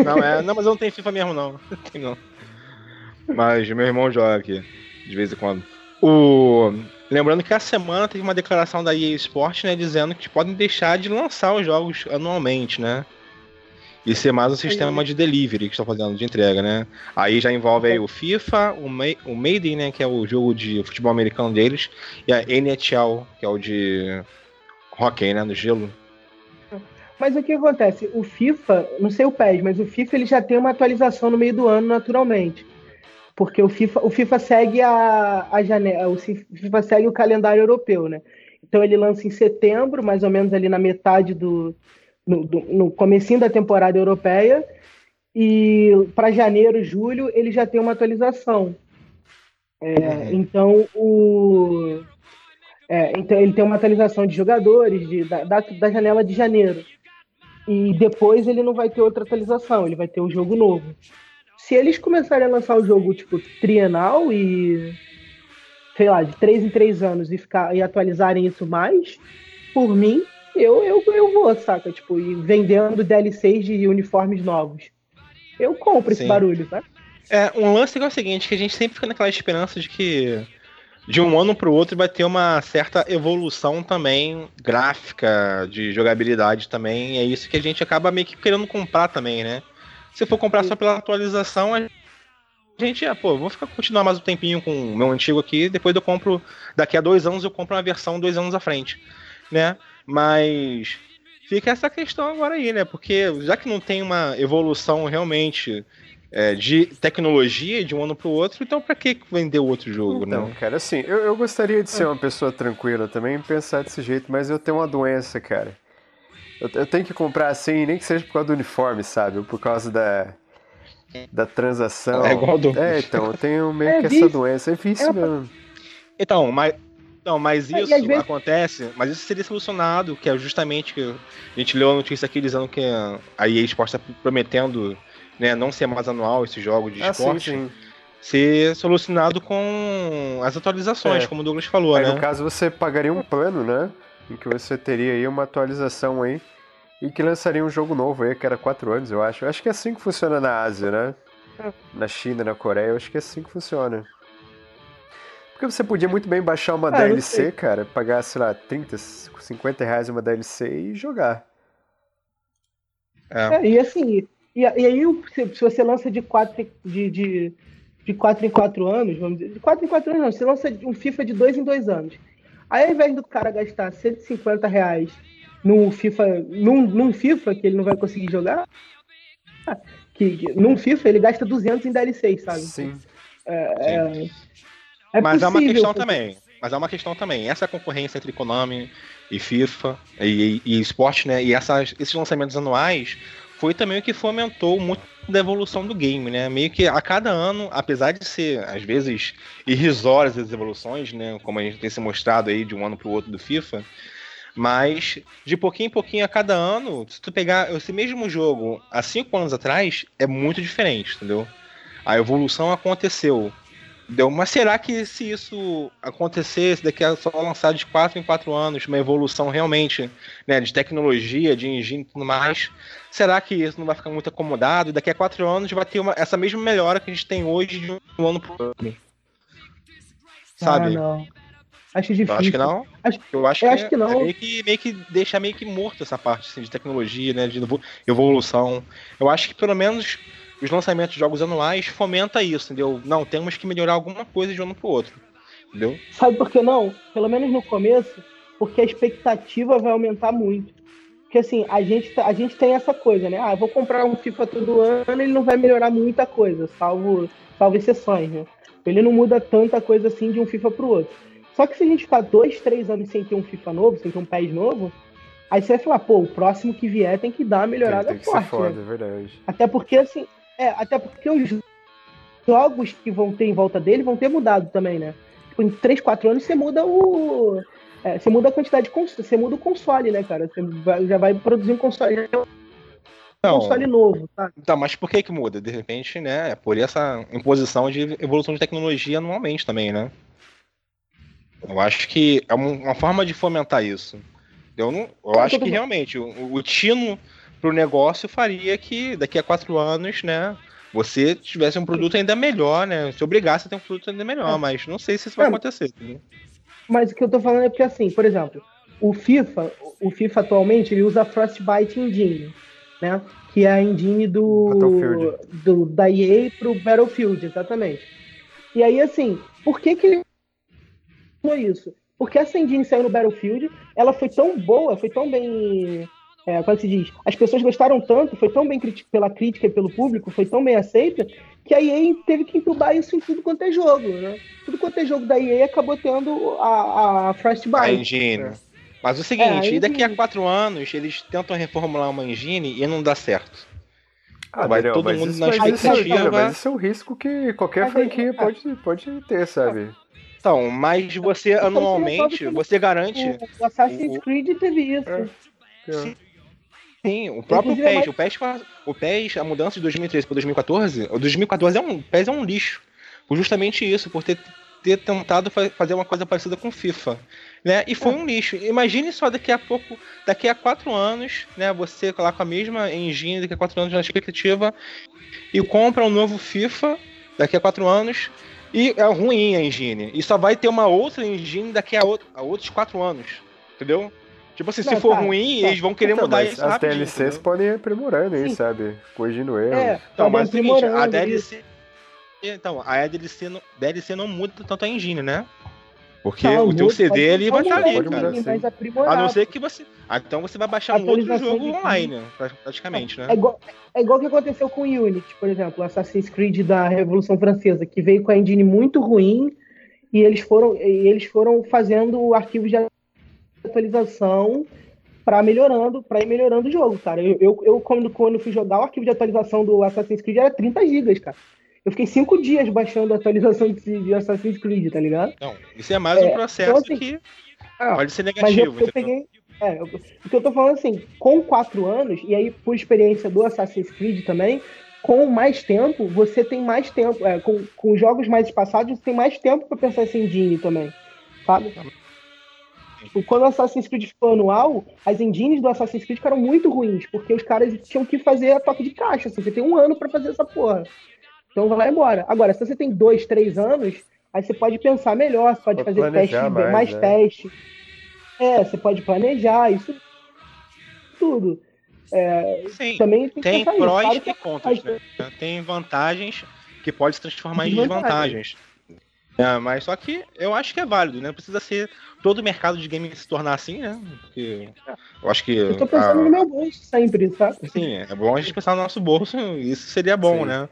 Não, é, não, mas eu não tenho FIFA mesmo, não. não não. Mas meu irmão joga aqui, de vez em quando. O... Lembrando que a semana teve uma declaração da EA Sports, né, dizendo que podem deixar de lançar os jogos anualmente, né? e ser mais um sistema de delivery que estão fazendo, de entrega, né? Aí já envolve aí o FIFA, o, Ma o Maiden, né, que é o jogo de futebol americano deles, e a NHL, que é o de hockey, né, no gelo. Mas o que acontece? O FIFA, não sei o PES, mas o FIFA ele já tem uma atualização no meio do ano naturalmente. Porque o FIFA, o FIFA segue a, a janela, o FIFA segue o calendário europeu, né? Então ele lança em setembro, mais ou menos ali na metade do, no, do, no comecinho da temporada europeia, e para janeiro, julho, ele já tem uma atualização. É, uhum. Então, o, é, então, ele tem uma atualização de jogadores de, da, da, da, janela de janeiro. E depois ele não vai ter outra atualização, ele vai ter um jogo novo. Se eles começarem a lançar o jogo tipo trienal e sei lá, de três em três anos e ficar e atualizarem isso mais, por mim, eu, eu, eu vou, saca? Tipo, e vendendo DLCs de uniformes novos. Eu compro Sim. esse barulho, tá? É, um lance que é o seguinte, que a gente sempre fica naquela esperança de que de um ano para o outro vai ter uma certa evolução também gráfica, de jogabilidade também. É isso que a gente acaba meio que querendo comprar também, né? Se for comprar só pela atualização, a gente, ah, pô, vou ficar continuar mais um tempinho com o meu antigo aqui, depois eu compro, daqui a dois anos eu compro uma versão dois anos à frente, né? Mas fica essa questão agora aí, né? Porque já que não tem uma evolução realmente é, de tecnologia de um ano para o outro, então para que vender outro jogo, então, né? cara, assim, eu, eu gostaria de ser é. uma pessoa tranquila também e pensar desse jeito, mas eu tenho uma doença, cara. Eu, eu, tenho que comprar assim, nem que seja por causa do uniforme, sabe? Ou por causa da, da transação. É igual do... É, então, eu tenho meio [LAUGHS] é, que essa doença, é vício é, mesmo. Então, mas não, mas isso vezes... acontece, mas isso seria solucionado, que é justamente que a gente leu a notícia aqui dizendo que a EA Sports está prometendo né, não ser mais anual esse jogo de ah, esporte. Sim, sim. Ser solucionado com as atualizações, é. como o Douglas falou, aí, né? No caso, você pagaria um plano, né? Em que você teria aí uma atualização aí e que lançaria um jogo novo aí, que era quatro anos, eu acho. Eu acho que é assim que funciona na Ásia, né? É. Na China, na Coreia, eu acho que é assim que funciona. Porque você podia muito bem baixar uma ah, DLC, cara, pagar, sei lá, 30, 50 reais uma DLC e jogar. É. é e assim, e, e aí se, se, você lança de 4 de, de, de quatro em 4 anos, vamos dizer, de 4 em 4 anos não, você lança um FIFA de 2 em 2 anos. Aí ao invés do cara gastar 150 reais num FIFA, num, num FIFA que ele não vai conseguir jogar, que, que num FIFA ele gasta 200 em DLC, sabe? Sim. É, Sim. É, é Mas possível, é uma questão porque... também. Mas é uma questão também. Essa concorrência entre Konami e FIFA e, e, e esporte, né? E essas, esses lançamentos anuais foi também o que fomentou muito da evolução do game, né? Meio que a cada ano, apesar de ser às vezes irrisórias as evoluções, né? Como a gente tem se mostrado aí de um ano para o outro do FIFA, mas de pouquinho em pouquinho a cada ano, se tu pegar esse mesmo jogo há cinco anos atrás, é muito diferente, entendeu? A evolução aconteceu Deu, mas será que se isso acontecesse daqui a só lançar de 4 em 4 anos, uma evolução realmente né, de tecnologia, de engine e tudo mais, será que isso não vai ficar muito acomodado? E daqui a 4 anos vai ter uma, essa mesma melhora que a gente tem hoje de um ano pro outro? Sabe? Ah, não. Acho difícil. Eu acho que não. Acho, eu acho, eu que, acho que, não. É meio que, meio que deixa meio que morto essa parte assim, de tecnologia, né, de evolução. Eu acho que pelo menos os lançamentos de jogos anuais fomenta isso, entendeu? Não, temos que melhorar alguma coisa de um ano pro outro. Entendeu? Sabe por que não? Pelo menos no começo, porque a expectativa vai aumentar muito. Porque assim, a gente, a gente tem essa coisa, né? Ah, vou comprar um FIFA todo ano, ele não vai melhorar muita coisa, salvo, salvo exceções, né? Ele não muda tanta coisa assim de um FIFA pro outro. Só que se a gente ficar dois, três anos sem ter um FIFA novo, sem ter um PES novo, aí você vai falar, pô, o próximo que vier tem que dar uma melhorada tem, tem que forte. Ser foda, né? é verdade. Até porque, assim, é, até porque os jogos que vão ter em volta dele vão ter mudado também, né? Tipo, em 3, 4 anos você muda o. É, você muda a quantidade de console, você muda o console, né, cara? Você vai, já vai produzir um console. Não, console novo, tá? Tá, mas por que que muda? De repente, né? É por essa imposição de evolução de tecnologia anualmente também, né? Eu acho que é uma forma de fomentar isso. Eu, não, eu acho que realmente o, o tino pro negócio faria que daqui a quatro anos, né, você tivesse um produto ainda melhor, né? Se obrigasse a ter um produto ainda melhor, é. mas não sei se isso vai é. acontecer. Né? Mas o que eu tô falando é porque, assim, por exemplo, o FIFA, o FIFA atualmente, ele usa Frostbite Engine, né? Que é a engine do, do da EA pro Battlefield, exatamente. E aí, assim, por que que foi isso? Porque essa engine saiu no Battlefield, ela foi tão boa, foi tão bem. É, como é se diz? As pessoas gostaram tanto, foi tão bem pela crítica e pelo público, foi tão bem aceita, que a EA teve que entubar isso em tudo quanto é jogo, né? Tudo quanto é jogo da EA acabou tendo a, a Frostbite. A engine. Né? Mas o seguinte, é, e daqui a quatro anos eles tentam reformular uma engine e não dá certo. Ah, vai todo mundo isso, na expectativa. Mas isso é um risco que qualquer franquia pode, pode ter, sabe? Então, mas você anualmente, você garante. O Assassin's Creed teve isso. É. Sim. Sim, o próprio PES, o PES, o PES, a mudança de 2013 para 2014, o 2014 é um, o PES é um lixo. Por justamente isso, por ter, ter tentado fazer uma coisa parecida com FIFA. Né? E foi é. um lixo. Imagine só daqui a pouco, daqui a quatro anos, né? Você lá com a mesma engine, daqui a quatro anos na expectativa, e compra um novo FIFA daqui a quatro anos, e é ruim a engine. E só vai ter uma outra engine daqui a, outro, a outros quatro anos. Entendeu? Tipo assim, não, se for tá, ruim, tá. eles vão querer então, mudar isso As DLCs entendeu? podem ir aprimorando aí, sabe? Corrigindo erros. É, então, mas é o seguinte, a DLC... Então, a DLC não, DLC não muda tanto a engine, né? Porque tá, o teu CD ele vai estar ali, cara. A não ser que você. Ah, então você vai baixar um outro jogo online, praticamente, né? É igual, é igual que aconteceu com o Unity, por exemplo, o Assassin's Creed da Revolução Francesa, que veio com a engine muito ruim e eles foram, e eles foram fazendo arquivos de atualização para melhorando, para ir melhorando o jogo, cara. Eu, eu, eu, quando, quando fui jogar o arquivo de atualização do Assassin's Creed era 30 GB, cara. Eu fiquei cinco dias baixando a atualização de, de Assassin's Creed, tá ligado? Não, isso é mais um é, processo então, assim, que ah, pode ser negativo. Mas eu, eu peguei, é, o que eu tô falando assim, com quatro anos, e aí por experiência do Assassin's Creed também, com mais tempo, você tem mais tempo, é, com, com jogos mais espaçados, você tem mais tempo para pensar esse engine também, sabe? Tipo, quando o Assassin's Creed ficou anual, as engines do Assassin's Creed ficaram muito ruins, porque os caras tinham que fazer a toque de caixa. Assim, você tem um ano para fazer essa porra. Então vai embora. Agora, se você tem dois, três anos, aí você pode pensar melhor, você pode, pode fazer teste, mais, mais né? teste. É, você pode planejar, isso tudo. É, Sim, também tem, tem prós e contras, né? Tem vantagens que pode se transformar em desvantagens. É, mas só que eu acho que é válido, né? Precisa ser todo o mercado de game se tornar assim, né? Porque eu acho que. Eu tô pensando a... no meu bolso sempre, sabe? Sim, é bom a gente pensar no nosso bolso, isso seria bom, Sim. né?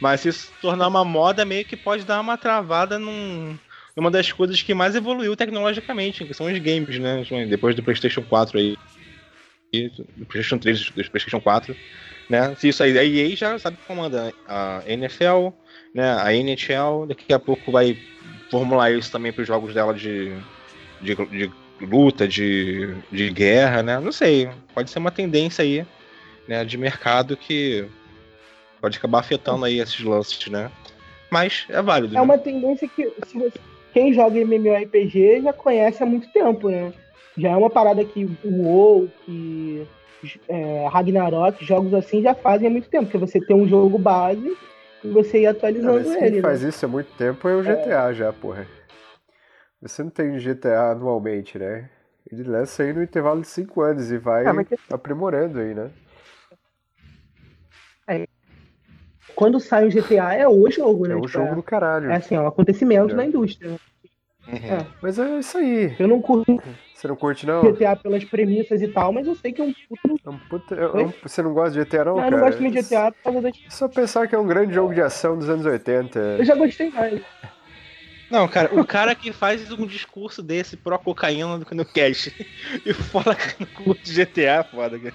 Mas se isso tornar uma moda, meio que pode dar uma travada num, numa das coisas que mais evoluiu tecnologicamente, que são os games, né? Depois do PlayStation 4 aí. Do PlayStation 3, do PlayStation 4. Né? Se isso aí, a EA já sabe que comanda a NFL, né? A NHL, daqui a pouco vai formular isso também para os jogos dela de, de, de luta, de, de guerra, né? Não sei, pode ser uma tendência aí, né, de mercado que pode acabar afetando aí esses lances, né? Mas é válido. É né? uma tendência que você, quem joga MMORPG já conhece há muito tempo, né? Já é uma parada que o WoW, que é, Ragnarok, jogos assim já fazem há muito tempo, porque você tem um jogo base você ir atualizando não, ele. Quem né? faz isso há muito tempo é o GTA é. já, porra. Você não tem GTA anualmente, né? Ele lança aí no intervalo de 5 anos e vai ah, que... aprimorando aí, né? É. Quando sai o GTA é o jogo, né? É o jogo é, do caralho. É assim, é um acontecimento é. na indústria. Uhum. É. Mas é isso aí. Eu não curto. Você não curte, não? GTA pelas premissas e tal, mas eu sei que é um puto. É um puto... É um... Você não gosta de GTA, não? Não, cara? eu não gosto muito de GTA por causa das. Só pensar que é um grande jogo de ação dos anos 80. Eu já gostei mais. Não, cara, o cara que faz um discurso desse pro cocaína no cash [LAUGHS] e fala que não curte GTA, foda, cara.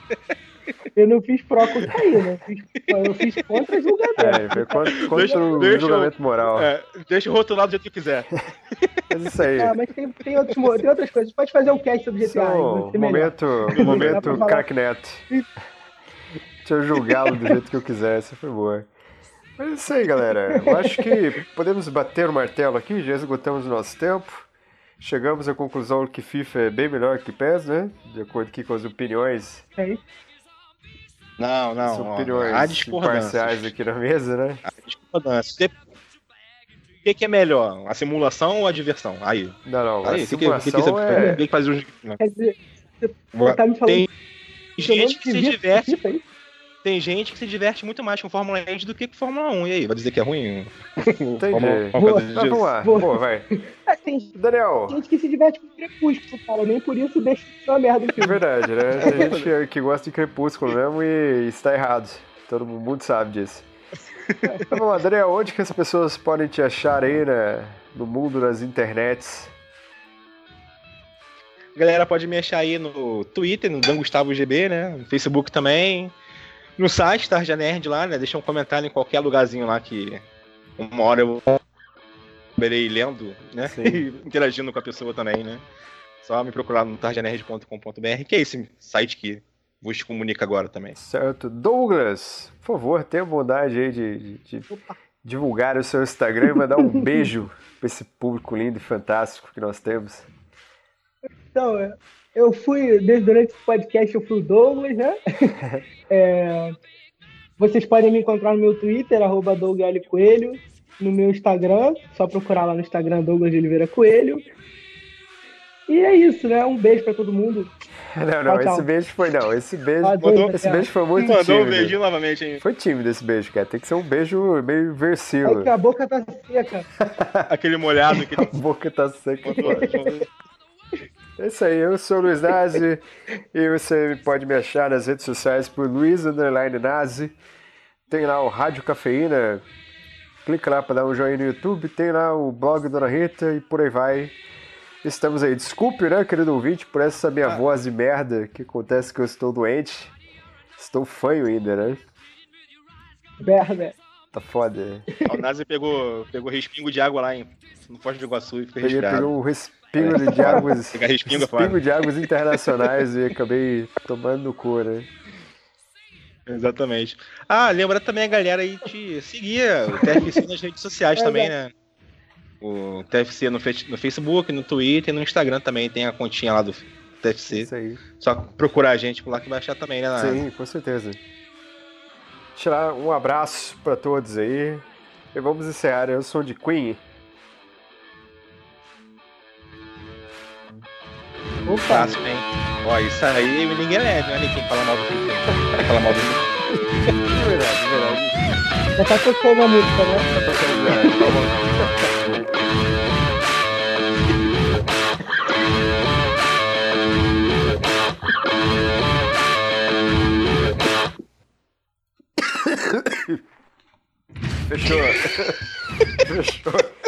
Eu não fiz pró cocaína, eu fiz, contra julgamento. É, foi contra, contra deixa, o deixa, julgamento moral. É, deixa o rotulado do jeito que quiser. [LAUGHS] Mas isso aí. Ah, mas tem, tem, outros, tem outras coisas. Pode fazer um cast sobre GTA. Momento, momento cracknet. Deixa eu julgá-lo do jeito que eu quiser, essa foi boa. Mas é isso aí, galera. Eu acho que podemos bater o martelo aqui, já esgotamos o nosso tempo. Chegamos à conclusão que FIFA é bem melhor que PES, né? De acordo aqui com as opiniões. É não, não. Opiniões ó, parciais aqui na mesa, né? Há discordância. O que, que, é melhor? A simulação ou a diversão? Aí. Não, não. Aí, a simulação que, que, que, é... que fazer um... Quer dizer, você tá me falando... Tem gente que se diverte... tem gente que se diverte muito mais com Fórmula E do que com Fórmula 1. E aí, vai dizer que é ruim? Entendi. vamos lá. Pô, vai. É, tem Daniel. gente que se diverte com Crepúsculo, cara. Nem por isso deixa de ser uma merda É verdade, né? Tem gente que gosta de Crepúsculo mesmo e está errado. Todo mundo sabe disso. Então vamos lá, Daniel, onde que as pessoas podem te achar aí né, no mundo das internets? galera pode me achar aí no Twitter, no Dan Gustavo GB, né? No Facebook também. No site, Tarja Nerd lá, né? Deixa um comentário em qualquer lugarzinho lá que uma hora eu verei lendo, né? [LAUGHS] E interagindo com a pessoa também, né? Só me procurar no tarjanerd.com.br, que é esse site que vos comunica agora também. Certo. Douglas, por favor, tenha bondade aí de, de, de divulgar o seu Instagram e mandar um [LAUGHS] beijo para esse público lindo e fantástico que nós temos. Então, é, eu fui, desde durante esse podcast, eu fui o Douglas, né? [LAUGHS] É, vocês podem me encontrar no meu Twitter, arroba Douglas Coelho, no meu Instagram, só procurar lá no Instagram Douglas de Oliveira Coelho. E é isso, né? Um beijo pra todo mundo. [LAUGHS] Não, não, esse beijo foi não. Esse beijo, mandou, esse beijo foi muito mandou tímido. um beijinho novamente, hein? Foi tímido esse beijo, cara. Tem que ser um beijo meio versível. É que a boca tá seca. [LAUGHS] aquele molhado. Aquele... A boca tá seca. É isso aí, eu sou o Luiz Nazi e você pode me achar nas redes sociais por Luiz Underline Nazi. Tem lá o Rádio Cafeína, clica lá para dar um joinha no YouTube, tem lá o blog Dona Rita e por aí vai. Estamos aí. Desculpe, né, querido ouvinte, por essa minha ah. voz de merda que acontece que eu estou doente. Estou fanho ainda, né? Merda. Tá foda. O Nazi pegou, pegou respingo de água lá em, no Foz do Iguaçu e ficou respirado. Pegou o respingo de águas. [LAUGHS] respingo, respingo de águas internacionais e acabei tomando no cu, né? Exatamente. Ah, lembra também a galera aí de seguir o TFC nas redes sociais [LAUGHS] é, também, né? O TFC no, no Facebook, no Twitter e no Instagram também tem a continha lá do TFC. Isso aí. Só procurar a gente por lá que vai achar também, né? Sim, com certeza. Tirar um abraço para todos aí. E vamos encerrar. Eu sou de Queen. Opa. Fácil, hein? Ó, isso aí ninguém é leve, olha quem fala mal do Queen. Fala mal do. É verdade, é verdade. Já tá tocando a música, né? Tá tocando, né? Fechou. [LAUGHS] Fechou.